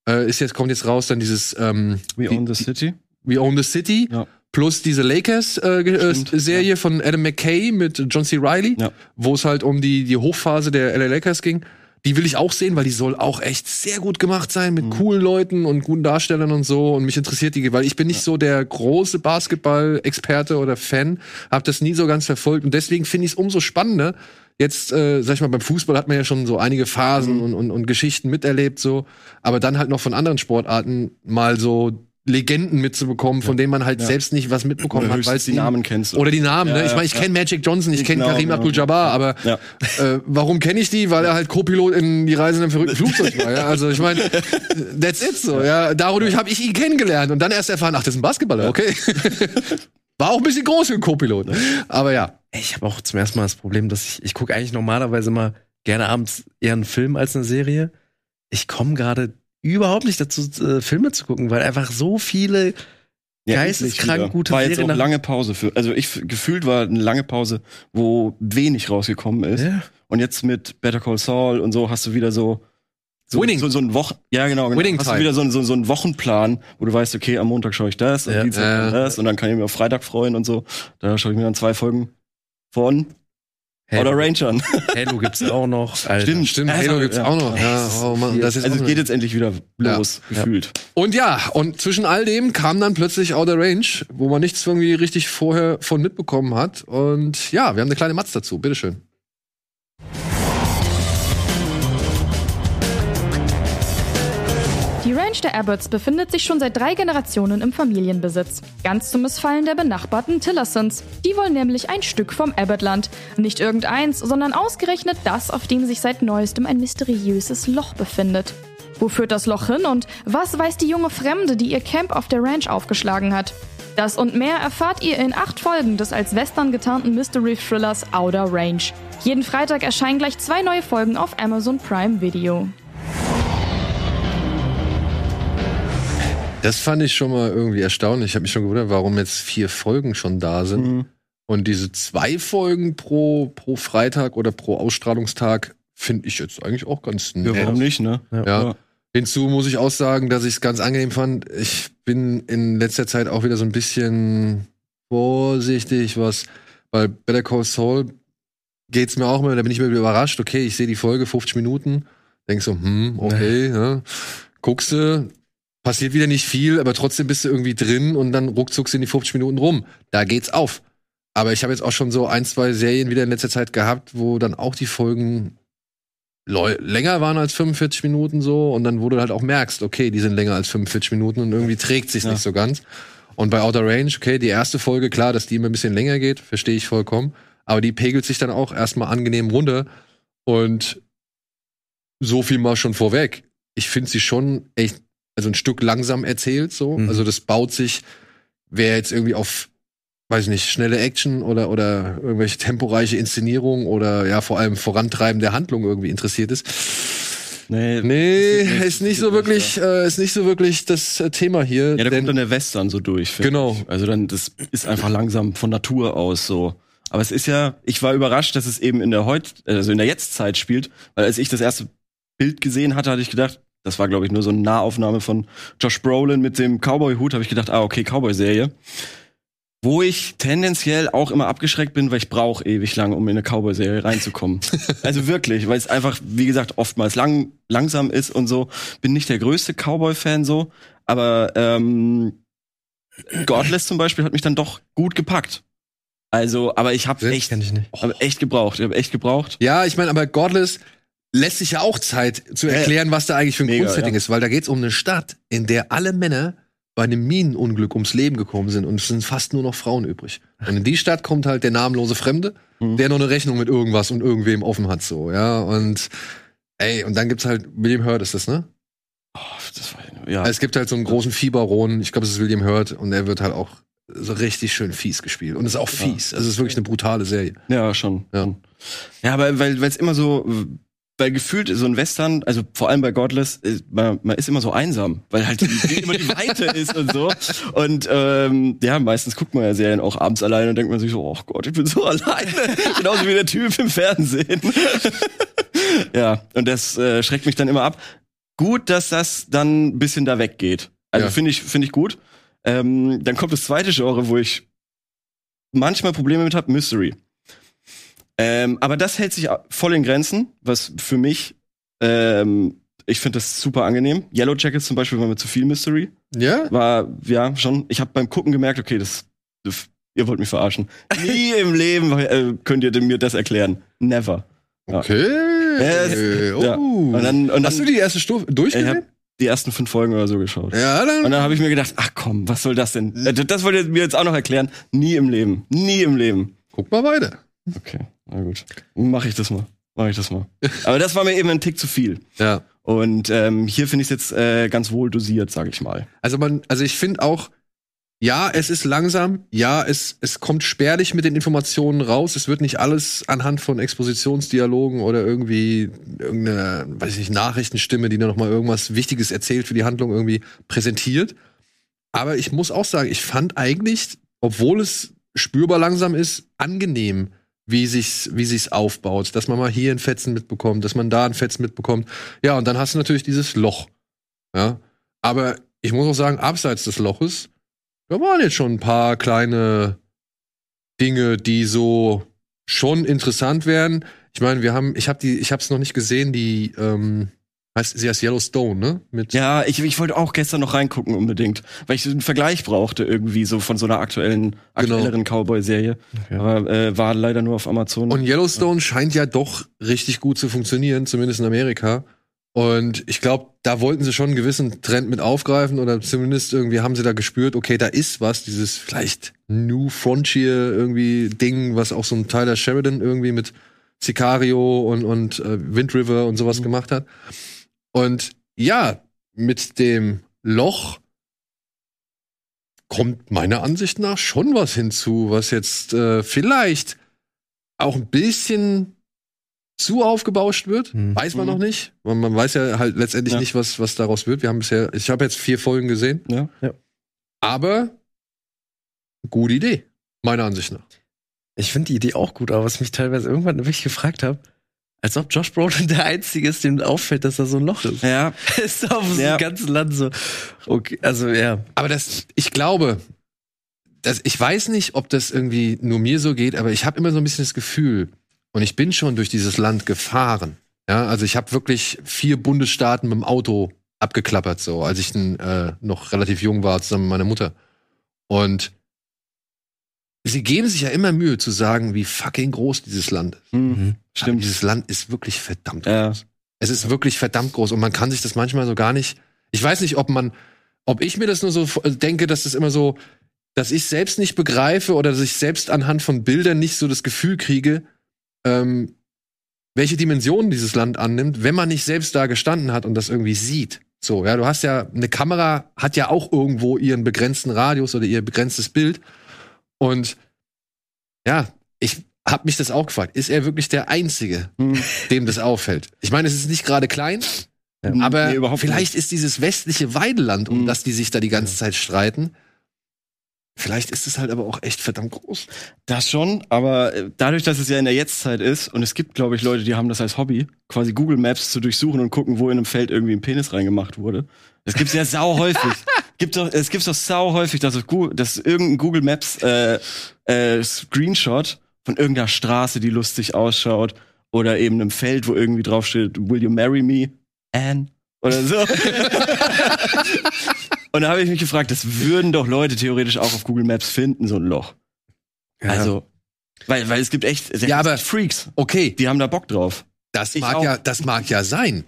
Äh, ist jetzt, kommt jetzt raus, dann dieses ähm,
We
die-
Own the City.
We Own the City.
Ja.
Plus diese Lakers-Serie äh,
Stimmt,
Serie von Adam McKay mit John C. Reilly,
Ja.
wo es halt um die, die Hochphase der LA Lakers ging. Die will ich auch sehen, weil die soll auch echt sehr gut gemacht sein mit coolen Leuten und guten Darstellern und so. Und mich interessiert die, weil ich bin nicht so der große Basketball-Experte oder Fan, habe das nie so ganz verfolgt. Und deswegen finde ich es umso spannender. Jetzt, äh, sag ich mal, beim Fußball hat man ja schon so einige Phasen und, und, und Geschichten miterlebt, so. Aber dann halt noch von anderen Sportarten mal so Legenden mitzubekommen, von denen man halt
Ja.
selbst nicht was mitbekommen
Oder
hat, weil
die Namen kennst.
oder die Namen,
Ja,
ne? Ich meine, ich
ja.
kenne Magic Johnson, ich kenne
Genau,
Karim. Abdul-Jabbar, aber äh, warum kenne ich die? Weil er halt Co-Pilot in die Reise in einem verrückten Flugzeug war. Ja? Also ich meine, that's it so. Ja, dadurch habe ich ihn kennengelernt und dann erst erfahren, ach, das ist ein Basketballer, okay. War auch ein bisschen groß für einen Co-Pilot. Aber ja,
Ich habe auch zum ersten Mal das Problem, dass ich, ich gucke eigentlich normalerweise immer gerne abends eher einen Film als eine Serie. Ich komme gerade überhaupt nicht dazu, äh, Filme zu gucken, weil einfach so viele geisteskrank
endlich wieder.
gute
war jetzt
Serien
auch lange Pause für. Also ich gefühlt war eine lange Pause, wo wenig rausgekommen ist.
Ja.
Und jetzt mit Better Call Saul und so hast du wieder so so,
Winning.
so, so ein Wochen ja genau, genau.
Winning
hast
Time.
du wieder so, so, so einen Wochenplan, wo du weißt, okay, am Montag schaue ich das, am
Ja.
Dienstag
Ja.
das und dann kann ich mich auf Freitag freuen und so. Da schaue ich mir dann zwei Folgen von
Halo,
Outer Range an.
Halo gibt's auch noch. Alter.
Stimmt.
stimmt, Halo
das-
gibt's
ja.
auch noch. Ja, oh Mann, das ist
Also es geht jetzt endlich wieder los,
Ja.
gefühlt.
Und ja, und zwischen all dem kam dann plötzlich Outer Range, wo man nichts irgendwie richtig vorher von mitbekommen hat. Und ja, wir haben eine kleine Matz dazu. Bitteschön.
Ranch der Abbotts befindet sich schon seit drei Generationen im Familienbesitz. Ganz zum Missfallen der benachbarten Tillersons. Die wollen nämlich ein Stück vom Abbottland. Nicht irgendeins, sondern ausgerechnet das, auf dem sich seit neuestem ein mysteriöses Loch befindet. Wo führt das Loch hin und was weiß die junge Fremde, die ihr Camp auf der Ranch aufgeschlagen hat? Das und mehr erfahrt ihr in acht Folgen des als Western getarnten Mystery-Thrillers Outer Range. Jeden Freitag erscheinen gleich zwei neue Folgen auf Amazon Prime Video.
Das fand ich schon mal irgendwie erstaunlich. Ich habe mich schon gewundert, warum jetzt vier Folgen schon da sind.
Mhm.
Und diese zwei Folgen pro, pro Freitag oder pro Ausstrahlungstag finde ich jetzt eigentlich auch ganz
Ja,
nett.
warum nicht, ne?
Ja. Hinzu muss ich auch sagen, dass ich es ganz angenehm fand. Ich bin in letzter Zeit auch wieder so ein bisschen vorsichtig, was bei Better Call Saul geht's mir auch immer, da bin ich immer wieder überrascht. Okay, ich sehe die Folge 50 Minuten, denk so, hm, okay, ja. guckst du, passiert wieder nicht viel, aber trotzdem bist du irgendwie drin und dann ruckzuck sind die 50 Minuten rum. Da geht's auf. Aber ich habe jetzt auch schon so ein, zwei Serien wieder in letzter Zeit gehabt, wo dann auch die Folgen länger waren als 45 Minuten so und dann wo du halt auch merkst, okay, die sind länger als 45 Minuten und irgendwie trägt sich
Ja.
nicht so ganz. Und bei Outer Range, okay, die erste Folge, klar, dass die immer ein bisschen länger geht, verstehe ich vollkommen, aber die pegelt sich dann auch erstmal angenehm runter und so viel mal schon vorweg. Ich finde sie schon echt, also ein Stück langsam erzählt so,
Mhm.
also das baut sich, wer jetzt irgendwie auf weiß ich nicht, schnelle Action oder, oder irgendwelche temporeiche Inszenierung oder ja, vor allem Vorantreiben der Handlung irgendwie interessiert ist.
Nee,
Nee, ist nicht
passiert
so wirklich, äh, ist nicht so wirklich das äh, Thema hier.
Ja, da kommt dann der Western so durch.
Genau.
ich. Also dann, das ist einfach langsam von Natur aus so. Aber es ist ja, ich war überrascht, dass es eben in der heut, also in der Jetztzeit spielt, weil als ich das erste Bild gesehen hatte, hatte ich gedacht, das war glaube ich nur so eine Nahaufnahme von Josh Brolin mit dem Cowboy-Hut, habe ich gedacht, ah okay, Cowboy-Serie. Wo ich tendenziell auch immer abgeschreckt bin, weil ich brauche ewig lang, um in eine Cowboy-Serie reinzukommen. also wirklich, weil es einfach, wie gesagt, oftmals lang, langsam ist und so. Bin nicht der größte Cowboy-Fan so, aber ähm, Godless zum Beispiel hat mich dann doch gut gepackt. Also, aber ich habe echt,
Kenn ich nicht.
hab echt gebraucht. Ich habe echt gebraucht.
ja, ich meine, aber Godless lässt sich ja auch Zeit zu
Ja,
erklären, was da eigentlich für ein
Mega,
Grundsetting
ja.
ist, weil da geht's um eine Stadt, in der alle Männer bei einem Minenunglück ums Leben gekommen sind und es sind fast nur noch Frauen übrig. Und in die Stadt kommt halt der namenlose Fremde,
Mhm.
der noch eine Rechnung mit irgendwas und irgendwem offen hat, so, ja, und ey, und dann gibt's halt, William Hurt ist das, ne?
Oh, das war, ja.
Es gibt halt so einen großen Fieberron, ich glaube, es ist William Hurt und er wird halt auch so richtig schön fies gespielt. Und es ist auch fies. Also es ist wirklich eine brutale Serie.
Ja, schon.
Ja.
Ja, ja aber weil es immer so, weil gefühlt so ein Western, also vor allem bei Godless, ist, man, man ist immer so einsam, weil halt die, immer die Weite ist und so. Und ähm, ja, meistens guckt man ja Serien auch abends alleine und denkt man sich so, oh Gott, ich bin so alleine. Genauso wie der Typ im Fernsehen. ja, und das äh, schreckt mich dann immer ab. Gut, dass das dann ein bisschen da weggeht. Also
Ja.
finde ich, finde ich gut. Ähm, dann kommt das zweite Genre, wo ich manchmal Probleme mit habe, Mystery. Ähm, aber das hält sich voll in Grenzen, was für mich Ähm, ich finde das super angenehm. Yellow Jackets zum Beispiel war mir zu viel Mystery.
Ja?
War, ja, schon. Ich habe beim Gucken gemerkt, okay, das, ihr wollt mich verarschen. Nie im Leben äh, könnt ihr mir das erklären. Never. Ja.
Okay.
Ja,
oh.
ja. Und dann, und
Hast du die erste Stufe durchgesehen?
die ersten fünf Folgen oder so geschaut.
Ja, dann.
Und dann habe ich mir gedacht, ach komm, was soll das denn? Äh, Das wollt ihr mir jetzt auch noch erklären? Nie im Leben. Nie im Leben.
Guck mal weiter.
Okay, na gut. Mach ich das mal. Mach ich das mal. Aber das war mir eben ein Tick zu viel.
Ja.
Und ähm, hier finde ich es jetzt äh, ganz wohl dosiert, sage ich mal.
Also man, also ich finde auch, ja, es ist langsam, ja, es, es kommt spärlich mit den Informationen raus. Es wird nicht alles anhand von Expositionsdialogen oder irgendwie irgendeine, weiß ich nicht, Nachrichtenstimme, die noch mal irgendwas Wichtiges erzählt für die Handlung irgendwie präsentiert. Aber ich muss auch sagen, ich fand eigentlich, obwohl es spürbar langsam ist, angenehm, wie sich's, wie sich's aufbaut, dass man mal hier ein Fetzen mitbekommt, dass man da ein Fetzen mitbekommt. Ja, und dann hast du natürlich dieses Loch. Ja, aber ich muss auch sagen, abseits des Loches, da waren jetzt schon ein paar kleine Dinge, die so schon interessant wären. Ich meine, wir haben, ich habe die, ich habe es noch nicht gesehen, die ähm, heißt sie heißt Yellowstone, ne? Mit
Ja, ich, ich wollte auch gestern noch reingucken unbedingt, weil ich einen Vergleich brauchte irgendwie so von so einer aktuellen, aktuelleren Cowboy-Serie.
Okay.
Aber äh, war leider nur auf Amazon.
Und Yellowstone scheint ja doch richtig gut zu funktionieren, zumindest in Amerika. Und ich glaube, da wollten sie schon einen gewissen Trend mit aufgreifen oder zumindest irgendwie haben sie da gespürt, okay, da ist was, dieses vielleicht New Frontier irgendwie Ding, was auch so ein Tyler Sheridan irgendwie mit Sicario und, und äh, Wind River und sowas gemacht hat. Und ja, mit dem Loch kommt meiner Ansicht nach schon was hinzu, was jetzt äh, vielleicht auch ein bisschen zu aufgebauscht wird.
Hm.
Weiß man
Mhm.
noch nicht. Man, man weiß ja halt letztendlich
Ja.
nicht, was, was daraus wird. Wir haben bisher, ich habe jetzt vier Folgen gesehen,
ja.
aber gute Idee, meiner Ansicht nach.
Ich finde die Idee auch gut, aber was ich mich teilweise irgendwann wirklich gefragt habe, als ob Josh Brolin der Einzige ist, dem auffällt, dass da so ein Loch ist.
ja,
ist auf
Ja.
dem ganzen Land so. Okay, also ja.
Aber das, ich glaube, das, ich weiß nicht, ob das irgendwie nur mir so geht, aber ich habe immer so ein bisschen das Gefühl, und ich bin schon durch dieses Land gefahren. Ja, also ich habe wirklich vier Bundesstaaten mit dem Auto abgeklappert, so als ich äh, noch relativ jung war, zusammen mit meiner Mutter. Und sie geben sich ja immer Mühe zu sagen, wie fucking groß dieses Land ist.
hm,
Mhm.
Aber
stimmt.
dieses Land ist wirklich verdammt
Ja.
groß. Es ist wirklich verdammt groß und man kann sich das manchmal so gar nicht. Ich weiß nicht, ob man, ob ich mir das nur so denke, dass das immer so, dass ich selbst nicht begreife oder dass ich selbst anhand von Bildern nicht so das Gefühl kriege, ähm, welche Dimensionen dieses Land annimmt, wenn man nicht selbst da gestanden hat und das irgendwie sieht. So, ja, du hast ja, eine Kamera hat ja auch irgendwo ihren begrenzten Radius oder ihr begrenztes Bild. Und ja, ich habe mich das auch gefragt. Ist er wirklich der Einzige,
Hm.
dem das auffällt? Ich meine, es ist nicht gerade klein,
Ja.
aber
Nee,
vielleicht ist dieses westliche Weideland, um
Mhm.
das die sich da die ganze Zeit streiten, vielleicht ist es halt aber auch echt verdammt groß.
Das schon, aber äh, dadurch, dass es ja in der Jetztzeit ist und es gibt, glaube ich, Leute, die haben das als Hobby, quasi Google Maps zu durchsuchen und gucken, wo in einem Feld irgendwie ein Penis reingemacht wurde. Das gibt's ja sau häufig. Gibt doch, es gibt doch sau häufig, dass, dass irgendein Google Maps äh, äh, Screenshot von irgendeiner Straße, die lustig ausschaut, oder eben einem Feld, wo irgendwie draufsteht, Will you marry me, Anne? Oder so. und da habe ich mich gefragt, das würden doch Leute theoretisch auch auf Google Maps finden, so ein Loch. Also, weil, weil es gibt echt
Ja, aber-
Freaks,
Okay,
die haben da Bock drauf.
das
Ich
mag
auch.
ja, das mag ja sein,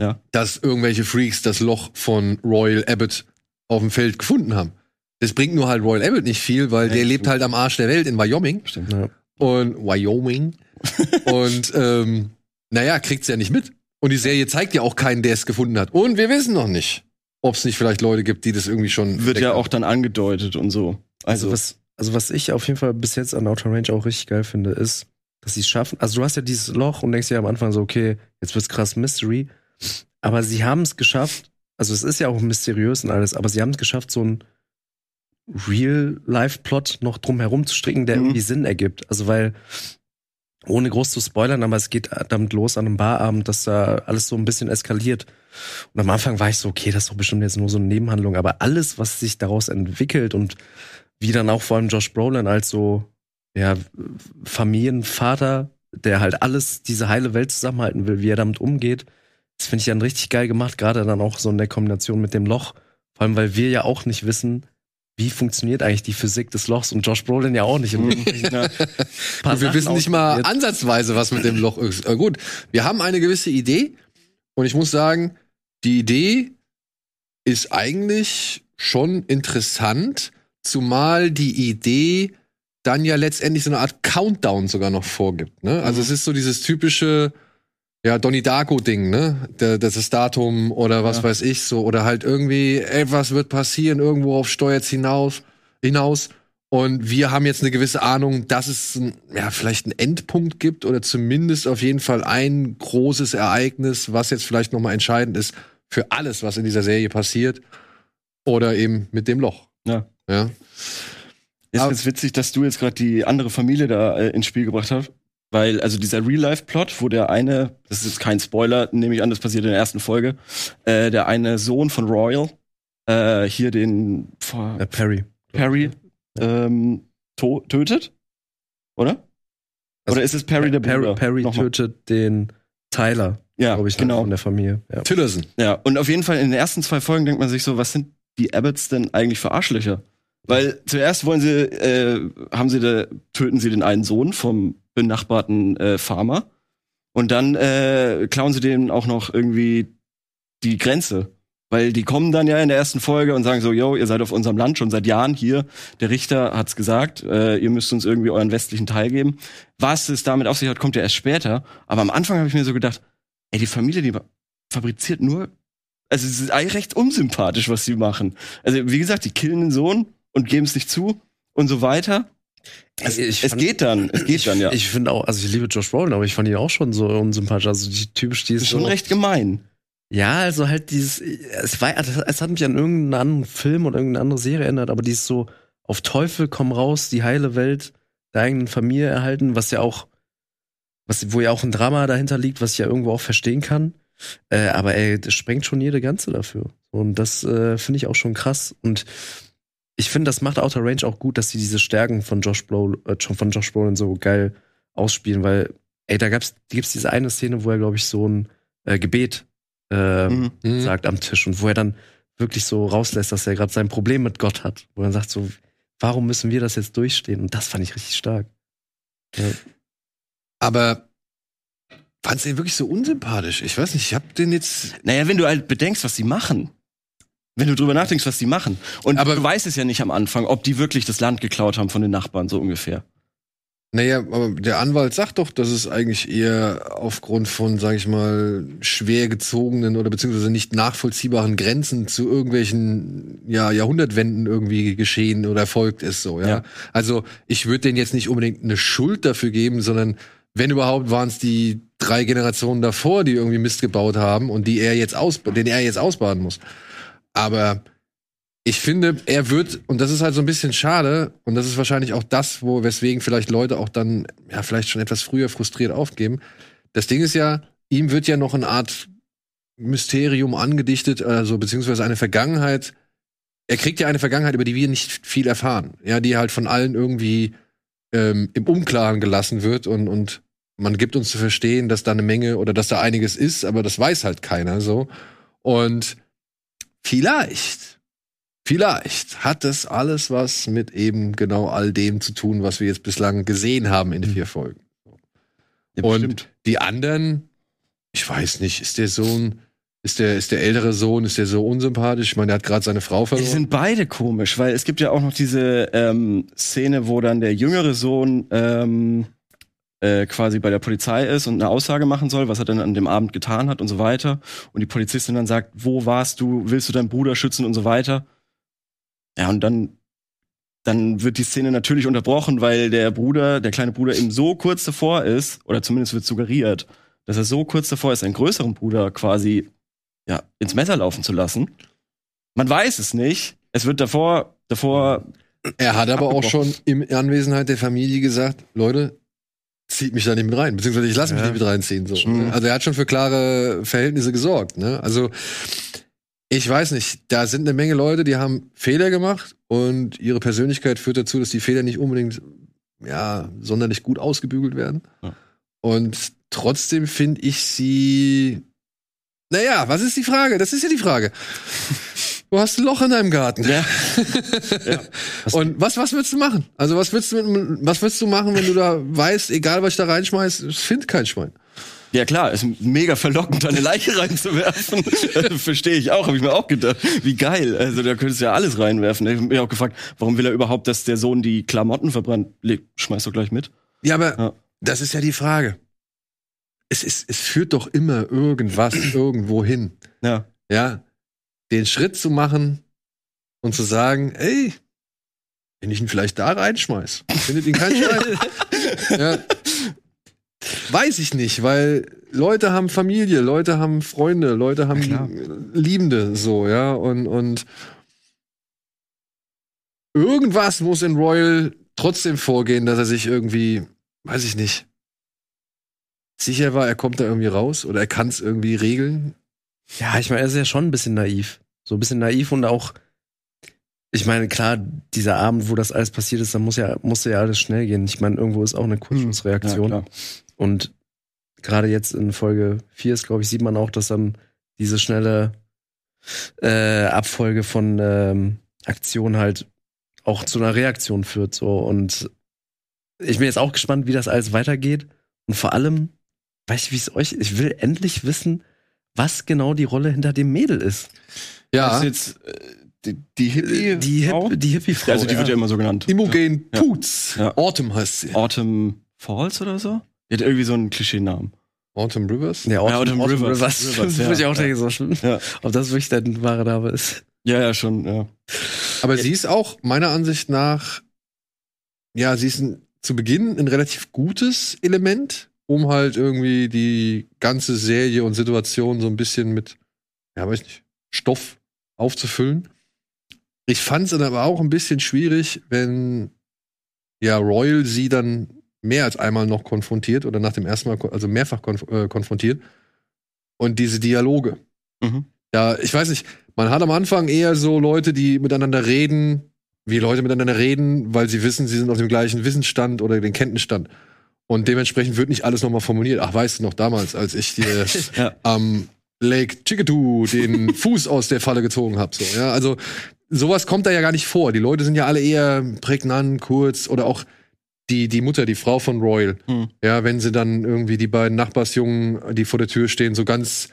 Ja.
dass irgendwelche Freaks das Loch von Royal Abbott auf dem Feld gefunden haben. Das bringt nur halt Royal Abbott nicht viel, weil
Ja,
der lebt halt am Arsch der Welt in Wyoming
Stimmt.
Ja.
und Wyoming und ähm, naja, kriegt's ja nicht mit. Und die Serie zeigt ja auch keinen, der es gefunden hat. Und wir wissen noch nicht, ob es nicht vielleicht Leute gibt, die das irgendwie schon
Wird ja
haben.
auch dann angedeutet und so.
Also,
Also,
was, also was ich auf jeden Fall bis jetzt an Outer Range auch richtig geil finde, ist, dass sie es schaffen. Also du hast ja dieses Loch und denkst dir am Anfang so, okay, jetzt wird's krass Mystery. Aber sie haben es geschafft, also es ist ja auch mysteriös und alles, aber sie haben es geschafft, so ein Real-Life-Plot noch drum herum zu stricken, der
Mhm.
irgendwie Sinn ergibt. Also weil, ohne groß zu spoilern, aber es geht damit los an einem Barabend, dass da alles so ein bisschen eskaliert. Und am Anfang war ich so, okay, das ist doch bestimmt jetzt nur so eine Nebenhandlung, aber alles, was sich daraus entwickelt und wie dann auch vor allem Josh Brolin als so, ja, Familienvater, der halt alles, diese heile Welt zusammenhalten will, wie er damit umgeht, Das finde ich dann richtig geil gemacht, gerade dann auch so in der Kombination mit dem Loch. Vor allem, weil wir ja auch nicht wissen, wie funktioniert eigentlich die Physik des Lochs und Josh Brolin ja auch nicht. Und
wir wissen nicht mal ansatzweise, was mit dem Loch ist. Äh, gut, wir haben eine gewisse Idee und ich muss sagen, die Idee ist eigentlich schon interessant, zumal die Idee dann ja letztendlich so eine Art Countdown sogar noch vorgibt. Ne? Also mhm. es ist so dieses typische ja, Donnie Darko-Ding, ne? Das ist Datum oder was ja. weiß ich so. Oder halt irgendwie, etwas wird passieren, irgendwo auf steuert's hinaus, hinaus. Und wir haben jetzt eine gewisse Ahnung, dass es ein, ja, vielleicht einen Endpunkt gibt oder zumindest auf jeden Fall ein großes Ereignis, was jetzt vielleicht nochmal entscheidend ist für alles, was in dieser Serie passiert. Oder eben mit dem Loch.
Ja.
ja.
Ist ganz witzig, dass du jetzt gerade die andere Familie da äh, ins Spiel gebracht hast. Weil, also dieser Real-Life-Plot, wo der eine, das ist kein Spoiler, nehme ich an, das passiert in der ersten Folge, äh, der eine Sohn von Royal, äh, hier den
äh, Perry.
Perry ähm, tötet? Oder? Also Oder ist es Perry der
Bruder? Perry, Perry tötet den Tyler,
ja, glaube ich, genau.
von der Familie.
Ja. Tillerson. Ja, und auf jeden Fall in den ersten zwei Folgen denkt man sich so, was sind die Abbotts denn eigentlich für Arschlöcher? Weil zuerst wollen sie, äh, haben sie da, töten sie den einen Sohn vom benachbarten äh, Farmer. Und dann äh, klauen sie denen auch noch irgendwie die Grenze. Weil die kommen dann ja in der ersten Folge und sagen so, yo, ihr seid auf unserem Land schon seit Jahren hier. Der Richter hat's gesagt, äh, ihr müsst uns irgendwie euren westlichen Teil geben. Was es damit auf sich hat, kommt ja erst später. Aber am Anfang habe ich mir so gedacht, ey, die Familie, die fabriziert nur, also es ist eigentlich recht unsympathisch, was sie machen. Also wie gesagt, die killen den Sohn und geben es nicht zu und so weiter. Es, es fand, geht dann, es geht
ich,
dann, ja.
Ich finde auch, also ich liebe Josh Brolin, aber ich fand ihn auch schon so unsympathisch. Also die typisch die
ist schon so, recht gemein.
Ja, also halt dieses, es war, es hat mich an irgendeinen anderen Film oder irgendeine andere Serie erinnert, aber dieses so auf Teufel komm raus, die heile Welt der eigenen Familie erhalten, was ja auch, was, wo ja auch ein Drama dahinter liegt, was ich ja irgendwo auch verstehen kann. Äh, aber ey, das sprengt schon jede Ganze dafür. Und das äh, finde ich auch schon krass. Und ich finde, das macht Outer Range auch gut, dass sie diese Stärken von Josh Brolin, äh, von Josh Brolin so geil ausspielen, weil, ey, da gab's, gibt's diese eine Szene, wo er, glaube ich, so ein äh, Gebet äh, mhm. sagt am Tisch und wo er dann wirklich so rauslässt, dass er gerade sein Problem mit Gott hat, wo er sagt so, warum müssen wir das jetzt durchstehen? Und das fand ich richtig stark.
Ja. Aber fandst du den wirklich so unsympathisch? Ich weiß nicht, ich hab den jetzt.
Naja, wenn du halt bedenkst, was sie machen. Wenn du drüber nachdenkst, was die machen. Und aber du weißt es ja nicht am Anfang, ob die wirklich das Land geklaut haben von den Nachbarn, so ungefähr.
Naja, aber der Anwalt sagt doch, dass es eigentlich eher aufgrund von, sag ich mal, schwer gezogenen oder beziehungsweise nicht nachvollziehbaren Grenzen zu irgendwelchen ja, Jahrhundertwenden irgendwie geschehen oder erfolgt ist so, ja. ja. Also ich würde denen jetzt nicht unbedingt eine Schuld dafür geben, sondern wenn überhaupt waren es die drei Generationen davor, die irgendwie Mist gebaut haben und die er jetzt aus, den er jetzt ausbaden muss. Aber ich finde, er wird, und das ist halt so ein bisschen schade, und das ist wahrscheinlich auch das, wo, weswegen vielleicht Leute auch dann, ja, vielleicht schon etwas früher frustriert aufgeben. Das Ding ist ja, ihm wird ja noch eine Art Mysterium angedichtet, also beziehungsweise eine Vergangenheit. Er kriegt ja eine Vergangenheit, über die wir nicht viel erfahren. Ja, die halt von allen irgendwie ähm, im Unklaren gelassen wird und, und man gibt uns zu verstehen, dass da eine Menge oder dass da einiges ist, aber das weiß halt keiner so. Und Vielleicht, vielleicht hat das alles was mit eben genau all dem zu tun, was wir jetzt bislang gesehen haben in den mhm. vier Folgen. Ja, Und die anderen, ich weiß nicht, ist der Sohn, ist der, ist der ältere Sohn, ist der so unsympathisch? Ich meine, er hat gerade seine Frau verloren.
Die sind beide komisch, weil es gibt ja auch noch diese ähm, Szene, wo dann der jüngere Sohn ähm, äh, quasi bei der Polizei ist und eine Aussage machen soll, was er dann an dem Abend getan hat und so weiter. Und die Polizistin dann sagt, wo warst du, willst du deinen Bruder schützen und so weiter. Ja, und dann, dann wird die Szene natürlich unterbrochen, weil der Bruder, der kleine Bruder eben so kurz davor ist, oder zumindest wird suggeriert, dass er so kurz davor ist, einen größeren Bruder quasi ja, ins Messer laufen zu lassen. Man weiß es nicht. Es wird davor, davor.
Er hat aber auch schon in Anwesenheit der Familie gesagt, Leute, zieht mich da nicht mit rein, beziehungsweise ich lasse mich ja. nicht mit reinziehen. So. Mhm. Also er hat schon für klare Verhältnisse gesorgt. Ne? Also ich weiß nicht, da sind eine Menge Leute, die haben Fehler gemacht und ihre Persönlichkeit führt dazu, dass die Fehler nicht unbedingt ja sonderlich gut ausgebügelt werden. Ja. Und trotzdem finde ich sie Naja, was ist die Frage? Das ist ja die Frage. Du hast ein Loch in deinem Garten.
Ja.
Und was, was willst du machen? Also, was willst du, mit, was willst du machen, wenn du da weißt, egal was ich da reinschmeiß, es findet kein Schwein?
Ja klar, ist mega verlockend, da eine Leiche reinzuwerfen. Verstehe ich auch, habe ich mir auch gedacht. Wie geil. Also da könntest du ja alles reinwerfen. Ich habe mich auch gefragt, warum will er überhaupt, dass der Sohn die Klamotten verbrannt? Leg, schmeiß doch gleich mit.
Ja, aber
Ja.
das ist ja die Frage. Es, ist, es führt doch immer irgendwas irgendwo hin.
Ja.
Ja, den Schritt zu machen und zu sagen, ey, wenn ich ihn vielleicht da reinschmeiß, findet ihn kein Schwein. ja. Weiß ich nicht, weil Leute haben Familie, Leute haben Freunde, Leute haben
klar.
Liebende, so, ja, und, und irgendwas muss in Royal trotzdem vorgehen, dass er sich irgendwie, weiß ich nicht, sicher war, er kommt da irgendwie raus oder er kann es irgendwie regeln.
Ja, ich meine, er ist ja schon ein bisschen naiv. So ein bisschen naiv und auch, ich meine, klar, dieser Abend, wo das alles passiert ist, da muss ja, musste ja alles schnell gehen. Ich meine, irgendwo ist auch eine
Ja,
Kurzschlussreaktion.
klar.
und gerade jetzt in Folge 4 ist, glaube ich, sieht man auch, dass dann diese schnelle äh, Abfolge von ähm, Aktionen halt auch zu einer Reaktion führt. So. Und ich bin jetzt auch gespannt, wie das alles weitergeht. Und vor allem, weiß ich, wie es euch, ich will endlich wissen, was genau die Rolle hinter dem Mädel ist.
Ja,
Das ist jetzt äh, die, die Hippie.
Die,
Frau?
Hip, die Hippie-Frau.
also die wird ja immer so genannt.
Imogen
Ja.
Poots.
Ja.
Autumn heißt sie.
Autumn Falls oder so? Die hat irgendwie so einen Klischeenamen.
Autumn Rivers?
Ja, Autumn,
Ja, Autumn
Autumn
Rivers.
Rivers.
Rivers, ja.
Ich auch denke, so,
Ja.
ob das wirklich dein wahrer Name ist.
Ja, ja, schon, ja.
Aber sie ist auch meiner Ansicht nach, ja, sie ist ein, zu Beginn ein relativ gutes Element, um halt irgendwie die ganze Serie und Situation so ein bisschen mit, ja, weiß nicht, Stoff aufzufüllen. Ich fand es dann aber auch ein bisschen schwierig, wenn ja Royal sie dann mehr als einmal noch konfrontiert oder nach dem ersten Mal, also mehrfach konf äh, konfrontiert. Und diese Dialoge.
Mhm.
Ja, ich weiß nicht, man hat am Anfang eher so Leute, die miteinander reden, wie Leute miteinander reden, weil sie wissen, sie sind auf dem gleichen Wissensstand oder den Kenntnisstand. Und dementsprechend wird nicht alles nochmal formuliert. Ach, weißt du noch damals, als ich dir
Ja.
am Lake Chickadew den Fuß aus der Falle gezogen habe. So, ja, also sowas kommt da ja gar nicht vor. Die Leute sind ja alle eher prägnant, kurz oder auch die, die Mutter, die Frau von Royal.
Hm.
Ja, wenn sie dann irgendwie die beiden Nachbarsjungen, die vor der Tür stehen, so ganz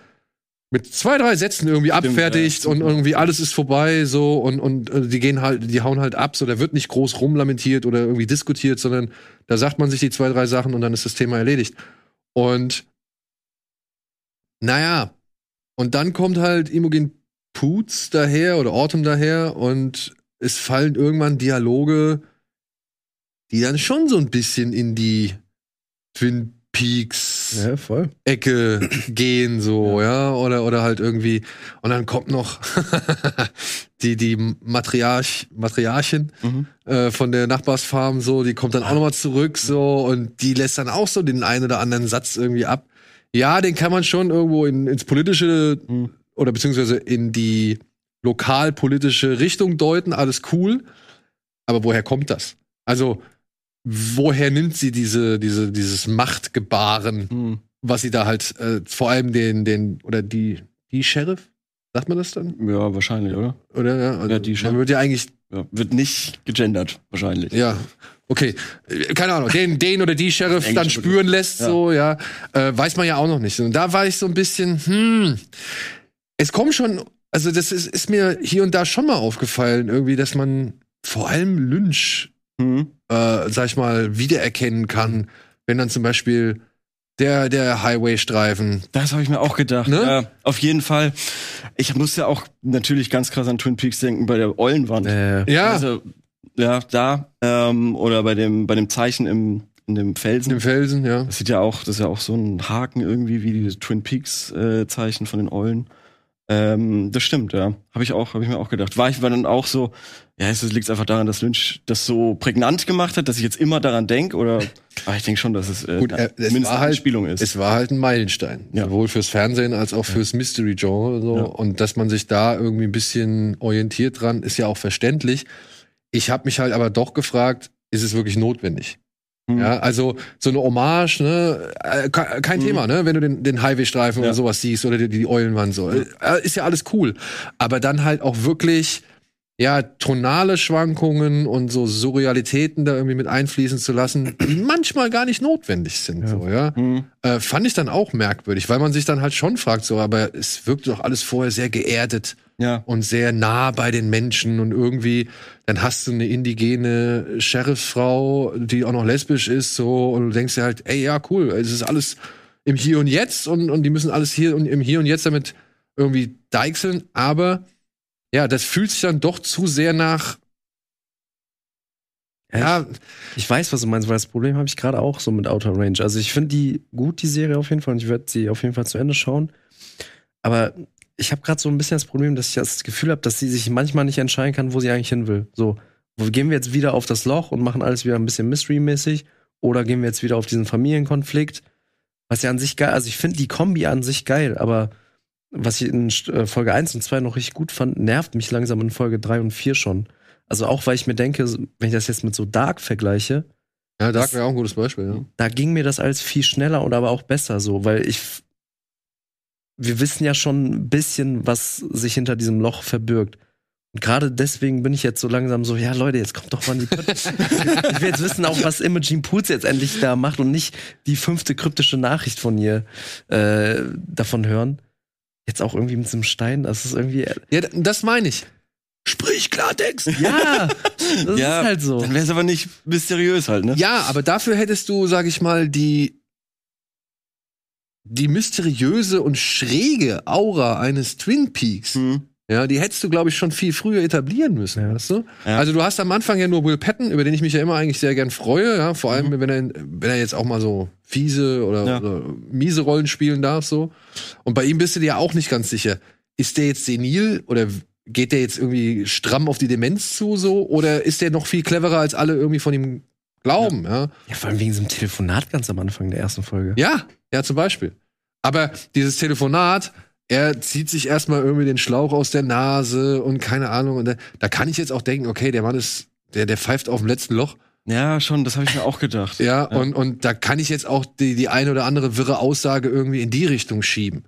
mit zwei, drei Sätzen irgendwie
Stimmt,
abfertigt
ja.
und irgendwie alles ist vorbei so und, und äh, die gehen halt, die hauen halt ab, so da wird nicht groß rumlamentiert oder irgendwie diskutiert, sondern da sagt man sich die zwei, drei Sachen und dann ist das Thema erledigt. Und naja, und dann kommt halt Imogen Poots daher oder Autumn daher und es fallen irgendwann Dialoge, die dann schon so ein bisschen in die Twin Peaks
Ja.
Ecke gehen, so, ja. oder, oder halt irgendwie, und dann kommt noch die, die Matriarch, Matriarchin
Mhm.
äh, von der Nachbarsfarm, so, die kommt dann auch nochmal zurück, so, und die lässt dann auch so den einen oder anderen Satz irgendwie ab. Ja, den kann man schon irgendwo in, ins politische
Mhm.
oder beziehungsweise in die lokalpolitische Richtung deuten, alles cool. Aber woher kommt das? Also, woher nimmt sie diese, diese, dieses Machtgebaren,
Mhm.
was sie da halt äh, vor allem den, den, oder die, die Sheriff? Sagt man das dann?
Ja, wahrscheinlich, oder?
Oder ja, also
Ja, die
man
Sheriff.
wird ja eigentlich,
Ja. Wird nicht gegendert, wahrscheinlich.
ja, okay, Äh, keine Ahnung, den, den oder die Sheriff dann spüren lässt,
Ja.
so, ja, äh, weiß man ja auch noch nicht. Und da war ich so ein bisschen, hm, es kommt schon, also das ist, ist mir hier und da schon mal aufgefallen, irgendwie, dass man vor allem Lynch
Mhm.
Äh, sag ich mal, wiedererkennen kann, wenn dann zum Beispiel der, der Highway-Streifen.
Das habe ich mir auch gedacht.
Ne?
Ja, auf jeden Fall. Ich muss ja auch natürlich ganz krass an Twin Peaks denken bei der Eulenwand.
Äh,
Ja,
Also, ja, da. Ähm, oder bei dem, bei dem Zeichen im, in dem Felsen.
im Felsen, ja.
Das sieht ja auch, das ist ja auch so ein Haken irgendwie wie die Twin Peaks äh, Zeichen von den Eulen. Ähm, das stimmt, ja. Habe ich auch, habe ich mir auch gedacht. War ich war dann auch so, ja, es liegt einfach daran, dass Lynch das so prägnant gemacht hat, dass ich jetzt immer daran denke oder aber ich denke schon, dass es, äh,
Gut, äh, es war
eine
halt-
Spielung ist.
Es war halt ein Meilenstein.
Ja.
Sowohl fürs Fernsehen als auch fürs Mystery-Genre. So.
Ja.
Und dass man sich da irgendwie ein bisschen orientiert dran, ist ja auch verständlich. Ich habe mich halt aber doch gefragt, ist es wirklich notwendig?
Hm.
Ja, also so eine Hommage, ne, äh, ke- kein
Mhm.
Thema, ne, wenn du den, den Highway-Streifen
Ja.
oder sowas siehst oder die, die Eulenwand so, äh, ist ja alles cool. Aber dann halt auch wirklich, ja, tonale Schwankungen und so Surrealitäten da irgendwie mit einfließen zu lassen, die manchmal gar nicht notwendig sind,
Ja.
so, ja.
Hm.
Äh, fand ich dann auch merkwürdig, weil man sich dann halt schon fragt, so, aber es wirkt doch alles vorher sehr geerdet
Ja.
und sehr nah bei den Menschen und irgendwie, dann hast du eine indigene Sheriffsfrau, die auch noch lesbisch ist, so, und du denkst dir halt, ey, ja, cool, es ist alles im Hier und Jetzt und, und die müssen alles hier und im Hier und Jetzt damit irgendwie deichseln, aber ja, das fühlt sich dann doch zu sehr nach, ja,
Ich weiß, was du meinst, weil das Problem habe ich gerade auch so mit Outer Range. Also ich finde die gut, die Serie auf jeden Fall, und ich werde sie auf jeden Fall zu Ende schauen. Aber ich habe gerade so ein bisschen das Problem, dass ich das Gefühl habe, dass sie sich manchmal nicht entscheiden kann, wo sie eigentlich hin will. So, gehen wir jetzt wieder auf das Loch und machen alles wieder ein bisschen Mystery-mäßig? Oder gehen wir jetzt wieder auf diesen Familienkonflikt? Was ja an sich geil, also ich finde die Kombi an sich geil, aber was ich in äh, Folge 1 und 2 noch richtig gut fand, nervt mich langsam in Folge 3 und 4 schon. Also auch, weil ich mir denke, wenn ich das jetzt mit so Dark vergleiche,
ja, Dark wäre auch ein gutes Beispiel, ja.
da ging mir das alles viel schneller und aber auch besser so, weil ich. Wir wissen ja schon ein bisschen, was sich hinter diesem Loch verbirgt. Und gerade deswegen bin ich jetzt so langsam so, ja Leute, jetzt kommt doch mal in die Pötte. Ich will jetzt wissen auch, was Imogen Poots jetzt endlich da macht und nicht die fünfte kryptische Nachricht von ihr äh, davon hören. Jetzt auch irgendwie mit so einem Stein, das ist irgendwie.
Ja, d- das meine ich. Sprich Klartext.
Ja, das
Ja,
ist halt so.
Dann wäre es aber nicht mysteriös halt, ne?
Ja, aber dafür hättest du, sag ich mal, die die mysteriöse und schräge Aura eines Twin Peaks.
Hm.
Ja, die hättest du, glaube ich, schon viel früher etablieren müssen,
Ja.
weißt du?
Ja.
Also du hast am Anfang ja nur Will Patton, über den ich mich ja immer eigentlich sehr gern freue, ja, vor allem wenn er wenn er jetzt auch mal so fiese oder,
Ja.
oder miese Rollen spielen darf so. Und bei ihm bist du dir ja auch nicht ganz sicher, ist der jetzt senil oder geht der jetzt irgendwie stramm auf die Demenz zu so oder ist der noch viel cleverer als alle irgendwie von ihm glauben, ja?
Ja, vor allem wegen diesem Telefonat ganz am Anfang der ersten Folge.
Ja, ja, zum Beispiel. Aber dieses Telefonat, er zieht sich erstmal irgendwie den Schlauch aus der Nase und keine Ahnung. Und da, da kann ich jetzt auch denken, okay, der Mann ist, der, der pfeift auf dem letzten Loch.
Ja, schon, das habe ich mir auch gedacht.
Ja, Und, und da kann ich jetzt auch die, die eine oder andere wirre Aussage irgendwie in die Richtung schieben.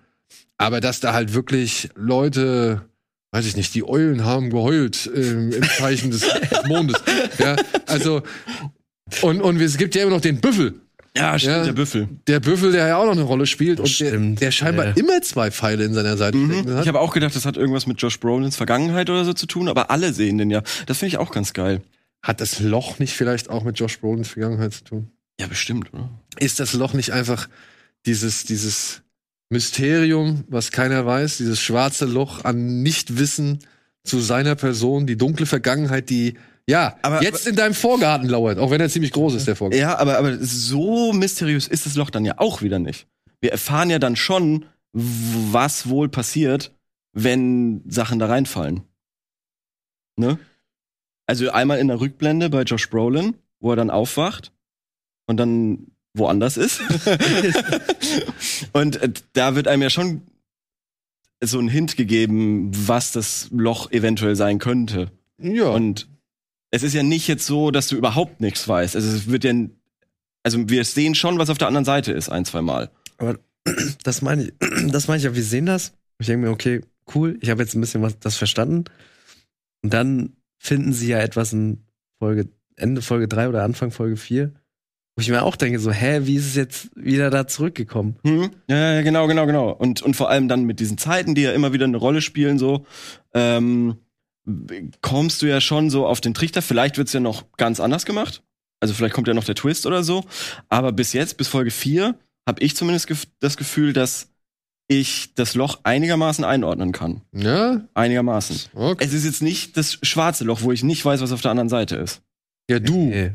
Aber dass da halt wirklich Leute, weiß ich nicht, die Eulen haben geheult ähm, im Zeichen des Mondes. Ja, also, und, und es gibt ja immer noch den Büffel.
Ja, stimmt,
Ja.
der Büffel.
Der Büffel, der ja auch noch eine Rolle spielt und der,
Stimmt,
der scheinbar
ja.
immer zwei Pfeile in seiner Seite
Mhm.
hat.
Ich habe auch gedacht, das hat irgendwas mit Josh Brolins Vergangenheit oder so zu tun, aber alle sehen den ja. Das finde ich auch ganz geil.
Hat das Loch nicht vielleicht auch mit Josh Brolins Vergangenheit zu tun?
Ja, bestimmt, oder?
Ist das Loch nicht einfach dieses, dieses Mysterium, was keiner weiß, dieses schwarze Loch an Nichtwissen zu seiner Person, die dunkle Vergangenheit, die ja
Aber-
jetzt in deinem Vorgarten lauert, auch wenn er ziemlich groß ist, der Vorgarten.
Ja, aber, aber so mysteriös ist das Loch dann ja auch wieder nicht. Wir erfahren ja dann schon, was wohl passiert, wenn Sachen da reinfallen. Ne? Also einmal in der Rückblende bei Josh Brolin, wo er dann aufwacht und dann woanders ist. und äh, da wird einem ja schon so ein Hint gegeben, was das Loch eventuell sein könnte.
Ja.
Und es ist ja nicht jetzt so, dass du überhaupt nichts weißt. Also es wird ja, also wir sehen schon, was auf der anderen Seite ist, ein, zwei Mal.
Das meine ich, das meine ich ja, wir sehen das. Ich denke mir, okay, cool, ich habe jetzt ein bisschen was das verstanden. Und dann finden sie ja etwas in Folge, Ende Folge 3 oder Anfang Folge 4, wo ich mir auch denke, so, hä, wie ist es jetzt wieder da zurückgekommen?
Hm? Ja, ja, ja, genau, genau, genau. Und, und vor allem dann mit diesen Zeiten, die ja immer wieder eine Rolle spielen, so, ähm, kommst du ja schon so auf den Trichter. Vielleicht wird's ja noch ganz anders gemacht. Also vielleicht kommt ja noch der Twist oder so. Aber bis jetzt, bis Folge 4, habe ich zumindest gef das Gefühl, dass ich das Loch einigermaßen einordnen kann.
ja,
Einigermaßen.
okay.
Es ist jetzt nicht das schwarze Loch, wo ich nicht weiß, was auf der anderen Seite ist.
Ja, du,
Okay.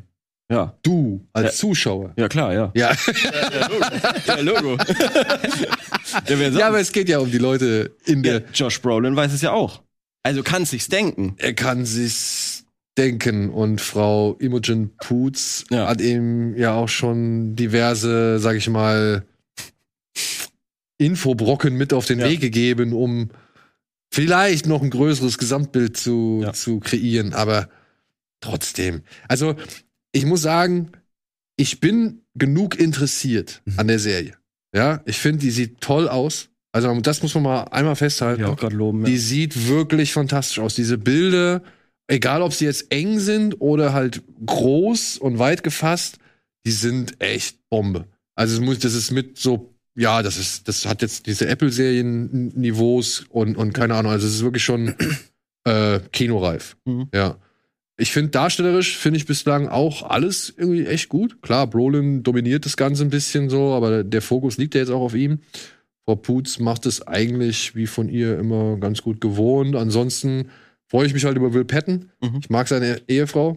Ja,
du als
Ja.
Zuschauer.
ja klar, ja.
Ja.
Ja, Logo. ja, sonst?
ja, aber es geht ja um die Leute in
ja,
der
Josh Brolin weiß es ja auch. Also kann sich's denken.
er kann sich's denken und Frau Imogen Poots
Ja.
hat ihm ja auch schon diverse, sag ich mal, Infobrocken mit auf den
Ja.
Weg gegeben, um vielleicht noch ein größeres Gesamtbild zu,
Ja.
zu kreieren, aber trotzdem. Also, ich muss sagen, ich bin genug interessiert
Mhm.
an der Serie. Ja, ich finde, die sieht toll aus. Also das muss man mal einmal festhalten.
Ja, gerade loben.
Die
Ja.
sieht wirklich fantastisch aus. Diese Bilder, egal ob sie jetzt eng sind oder halt groß und weit gefasst, die sind echt Bombe. Also es muss, das ist mit so, ja, das ist, das hat jetzt diese Apple-Serien-Niveaus und, und keine Ahnung. Also es ist wirklich schon äh, kinoreif.
Mhm.
Ja. Ich finde darstellerisch finde ich bislang auch alles irgendwie echt gut. Klar, Brolin dominiert das Ganze ein bisschen so, aber der Fokus liegt ja jetzt auch auf ihm. Frau Putz macht es eigentlich wie von ihr immer ganz gut gewohnt. Ansonsten freue ich mich halt über Will Patton.
Mhm.
Ich mag seine Ehefrau.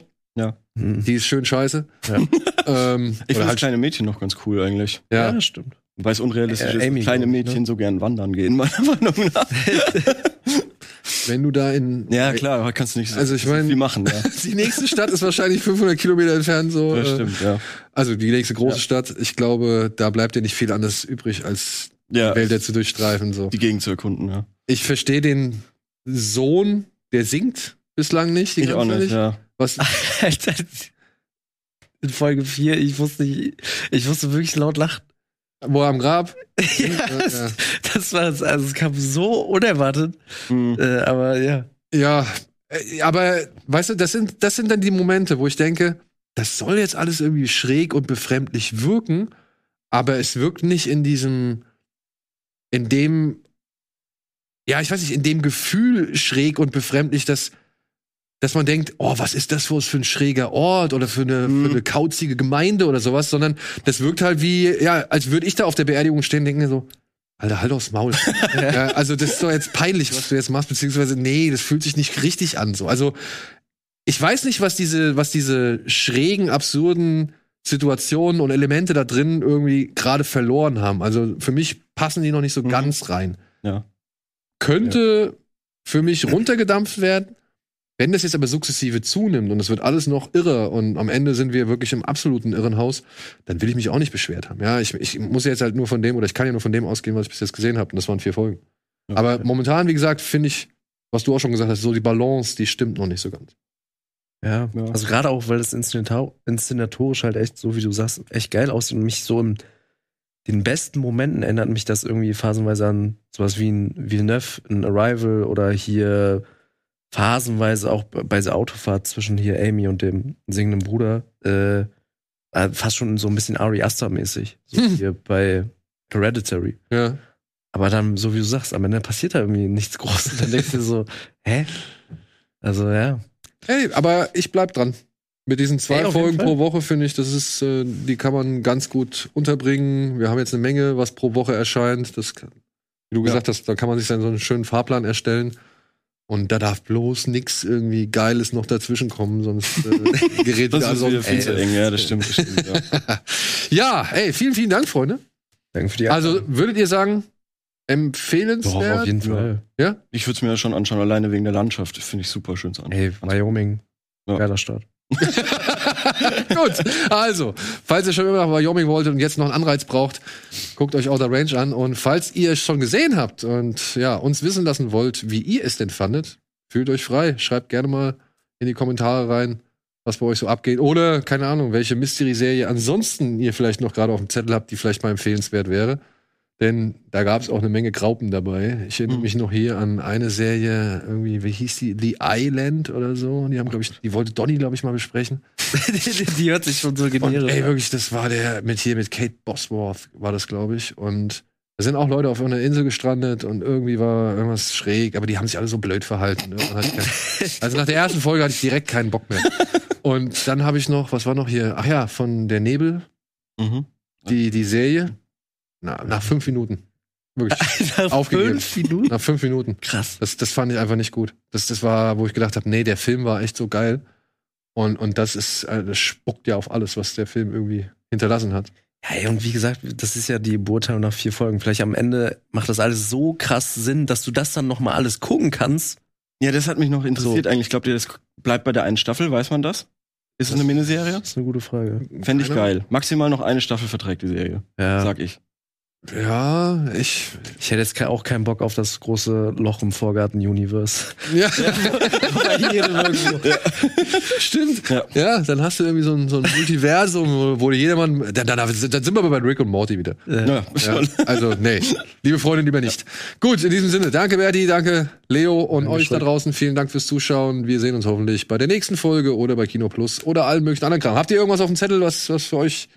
Mhm.
Die ist schön scheiße.
Ja.
ähm,
Ich finde das
halt,
kleine Mädchen noch ganz cool eigentlich.
Ja,
ja,
das stimmt.
Weil es unrealistisch
Äh,
ist,
Amy,
dass kleine
ich,
Mädchen so gern wandern gehen, meiner Meinung nach.
wenn du da in.
Ja, klar, kannst du nicht so
Also ich mein-
viel machen, ja.
Die nächste Stadt ist wahrscheinlich 500 Kilometer entfernt. So,
Das
äh,
stimmt, ja.
Also die nächste große
Ja.
Stadt. Ich glaube, da bleibt dir nicht viel anderes übrig, als
Ja,
Wälder zu durchstreifen. So.
die Gegend zu erkunden, ja.
Ich verstehe den Sohn, der singt bislang nicht.
Ich auch nicht, ja.
Was,
Alter, in Folge 4, ich musste nicht, ich musste wirklich laut lachen.
wo am Grab?
ja,
ja.
das, war, also es kam so unerwartet,
Hm.
äh, aber ja.
Ja, äh, aber weißt du, das sind, das sind dann die Momente, wo ich denke, das soll jetzt alles irgendwie schräg und befremdlich wirken, aber es wirkt nicht in diesem, in dem, ja, ich weiß nicht, in dem Gefühl schräg und befremdlich, dass, dass man denkt, oh, was ist das für für ein schräger Ort oder für eine,
Mhm.
für eine kauzige Gemeinde oder sowas, sondern das wirkt halt wie, ja, als würde ich da auf der Beerdigung stehen und denken mir so, Alter, halt aufs Maul. ja, also das ist doch jetzt peinlich, was du jetzt machst, beziehungsweise nee, das fühlt sich nicht richtig an. So, also ich weiß nicht, was diese, was diese schrägen, absurden Situationen und Elemente da drin irgendwie gerade verloren haben. Also für mich passen die noch nicht so
Mhm.
ganz rein.
Ja.
Könnte für mich runtergedampft werden. Wenn das jetzt aber sukzessive zunimmt und es wird alles noch irrer und am Ende sind wir wirklich im absoluten Irrenhaus, dann will ich mich auch nicht beschwert haben. Ja, ich, ich muss jetzt halt nur von dem oder ich kann ja nur von dem ausgehen, was ich bis jetzt gesehen habe und das waren vier Folgen.
Ja.
Aber momentan, wie gesagt, finde ich, was du auch schon gesagt hast, so die Balance, die stimmt noch nicht so ganz.
Ja,
Ja.
also gerade auch, weil das Inszenator inszenatorisch halt echt, so wie du sagst, echt geil aussieht und mich so in den besten Momenten erinnert mich das irgendwie phasenweise an sowas wie ein Villeneuve, ein Arrival oder hier phasenweise auch bei dieser Autofahrt zwischen hier Amy und dem singenden Bruder, äh, äh, fast schon so ein bisschen Ari Aster mäßig, so
Hm.
hier bei Hereditary.
Ja.
Aber dann, so wie du sagst, am Ende passiert da irgendwie nichts Großes. Dann denkst du so, hä? Also ja.
Hey, aber ich bleib dran. Mit diesen zwei
Ey, auf jeden
Folgen pro Woche finde ich, das ist, äh, die kann man ganz gut unterbringen. Wir haben jetzt eine Menge, was pro Woche erscheint. Das, wie du
Ja.
gesagt hast, da kann man sich dann so einen schönen Fahrplan erstellen. Und da darf bloß nix irgendwie Geiles noch dazwischen kommen, sonst äh, gerät
Das
alles
wieder viel zu eng, ja, das stimmt. Ja.
Ja, ey, vielen, vielen Dank, Freunde.
Danke für die
Also, würdet ihr sagen,
Doch,
empfehlenswert?
auf jeden. Fall.
Ja?
Ich würde es mir ja schon anschauen, alleine wegen der Landschaft. Finde ich super schön zu anschauen.
Ey, Wyoming,
Ja.
geiler Start.
Gut, also, falls ihr schon immer nach Wyoming wolltet und jetzt noch einen Anreiz braucht, guckt euch Outer Range an. Und falls ihr es schon gesehen habt und ja, uns wissen lassen wollt, wie ihr es denn fandet, fühlt euch frei. Schreibt gerne mal in die Kommentare rein, was bei euch so abgeht. Oder, keine Ahnung, welche Mystery-Serie ansonsten ihr vielleicht noch gerade auf dem Zettel habt, die vielleicht mal empfehlenswert wäre. Denn da gab es auch eine Menge Graupen dabei. Ich erinnere
Mhm.
mich noch hier an eine Serie, irgendwie, wie hieß die? The Island oder so. Die haben, glaube ich, die wollte Donny, glaube ich, mal besprechen.
die, die hört sich schon so generisch
ey,
an.
wirklich, das war der mit hier mit Kate Bosworth, war das, glaube ich. Und da sind auch Leute auf einer Insel gestrandet und irgendwie war irgendwas schräg, aber die haben sich alle so blöd verhalten. Ne? Also nach der ersten Folge hatte ich direkt keinen Bock mehr. Und dann habe ich noch, was war noch hier? Ach ja, von der Nebel,
Mhm.
die, die Serie. Na, nach fünf Minuten. Wirklich.
Nach
aufgegeben.
fünf Minuten?
Nach fünf Minuten.
Krass.
Das, das fand ich einfach nicht gut. Das, das war, wo ich gedacht habe, nee, der Film war echt so geil. Und, und das ist, äh, das spuckt ja auf alles, was der Film irgendwie hinterlassen hat.
Hey, und wie gesagt, das ist ja die Beurteilung nach vier Folgen. Vielleicht am Ende macht das alles so krass Sinn, dass du das dann noch mal alles gucken kannst.
Ja, das hat mich noch interessiert eigentlich. Glaubt ihr, das bleibt bei der einen Staffel? Weiß man das? Ist es eine Miniserie?
Das ist eine gute Frage.
Fände ich
Keine
geil. Maximal noch eine Staffel verträgt die Serie,
Ja.
sag ich.
Ja, ich.
Ich hätte jetzt auch keinen Bock auf das große Loch im Vorgarten-Universe.
Ja,
irgendwo.
stimmt.
Ja.
Ja. dann hast du irgendwie so ein, so ein Multiversum, wo- jedermann. Dann, dann, dann sind wir aber bei Rick und Morty wieder.
Ja,
Ja, also, nee. Liebe Freunde, lieber nicht. Gut, in diesem Sinne, danke Berti, danke Leo und
Danke,
euch da draußen. Vielen Dank fürs Zuschauen. Wir sehen uns hoffentlich bei der nächsten Folge oder bei Kino Plus oder allen möglichen anderen Kram. Habt ihr irgendwas auf dem Zettel, was, was für euch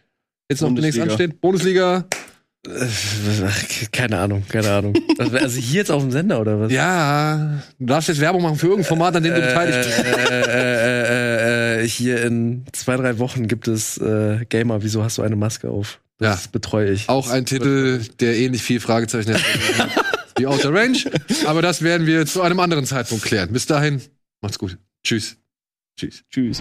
jetzt noch demnächst ansteht? Bundesliga?
Keine Ahnung, keine Ahnung. Also hier jetzt auf dem Sender oder was?
Ja, du darfst jetzt Werbung machen für irgendein Format, an dem du beteiligt bist.
äh, äh, äh, äh, hier in zwei, drei Wochen gibt es äh, Gamer, wieso hast du eine Maske auf?
Ja.
Das betreue ich.
Auch ein Titel, der ähnlich viel Fragezeichen hat wie Outer Range. Aber das werden wir zu einem anderen Zeitpunkt klären. Bis dahin, macht's gut. Tschüss. Tschüss.
Tschüss.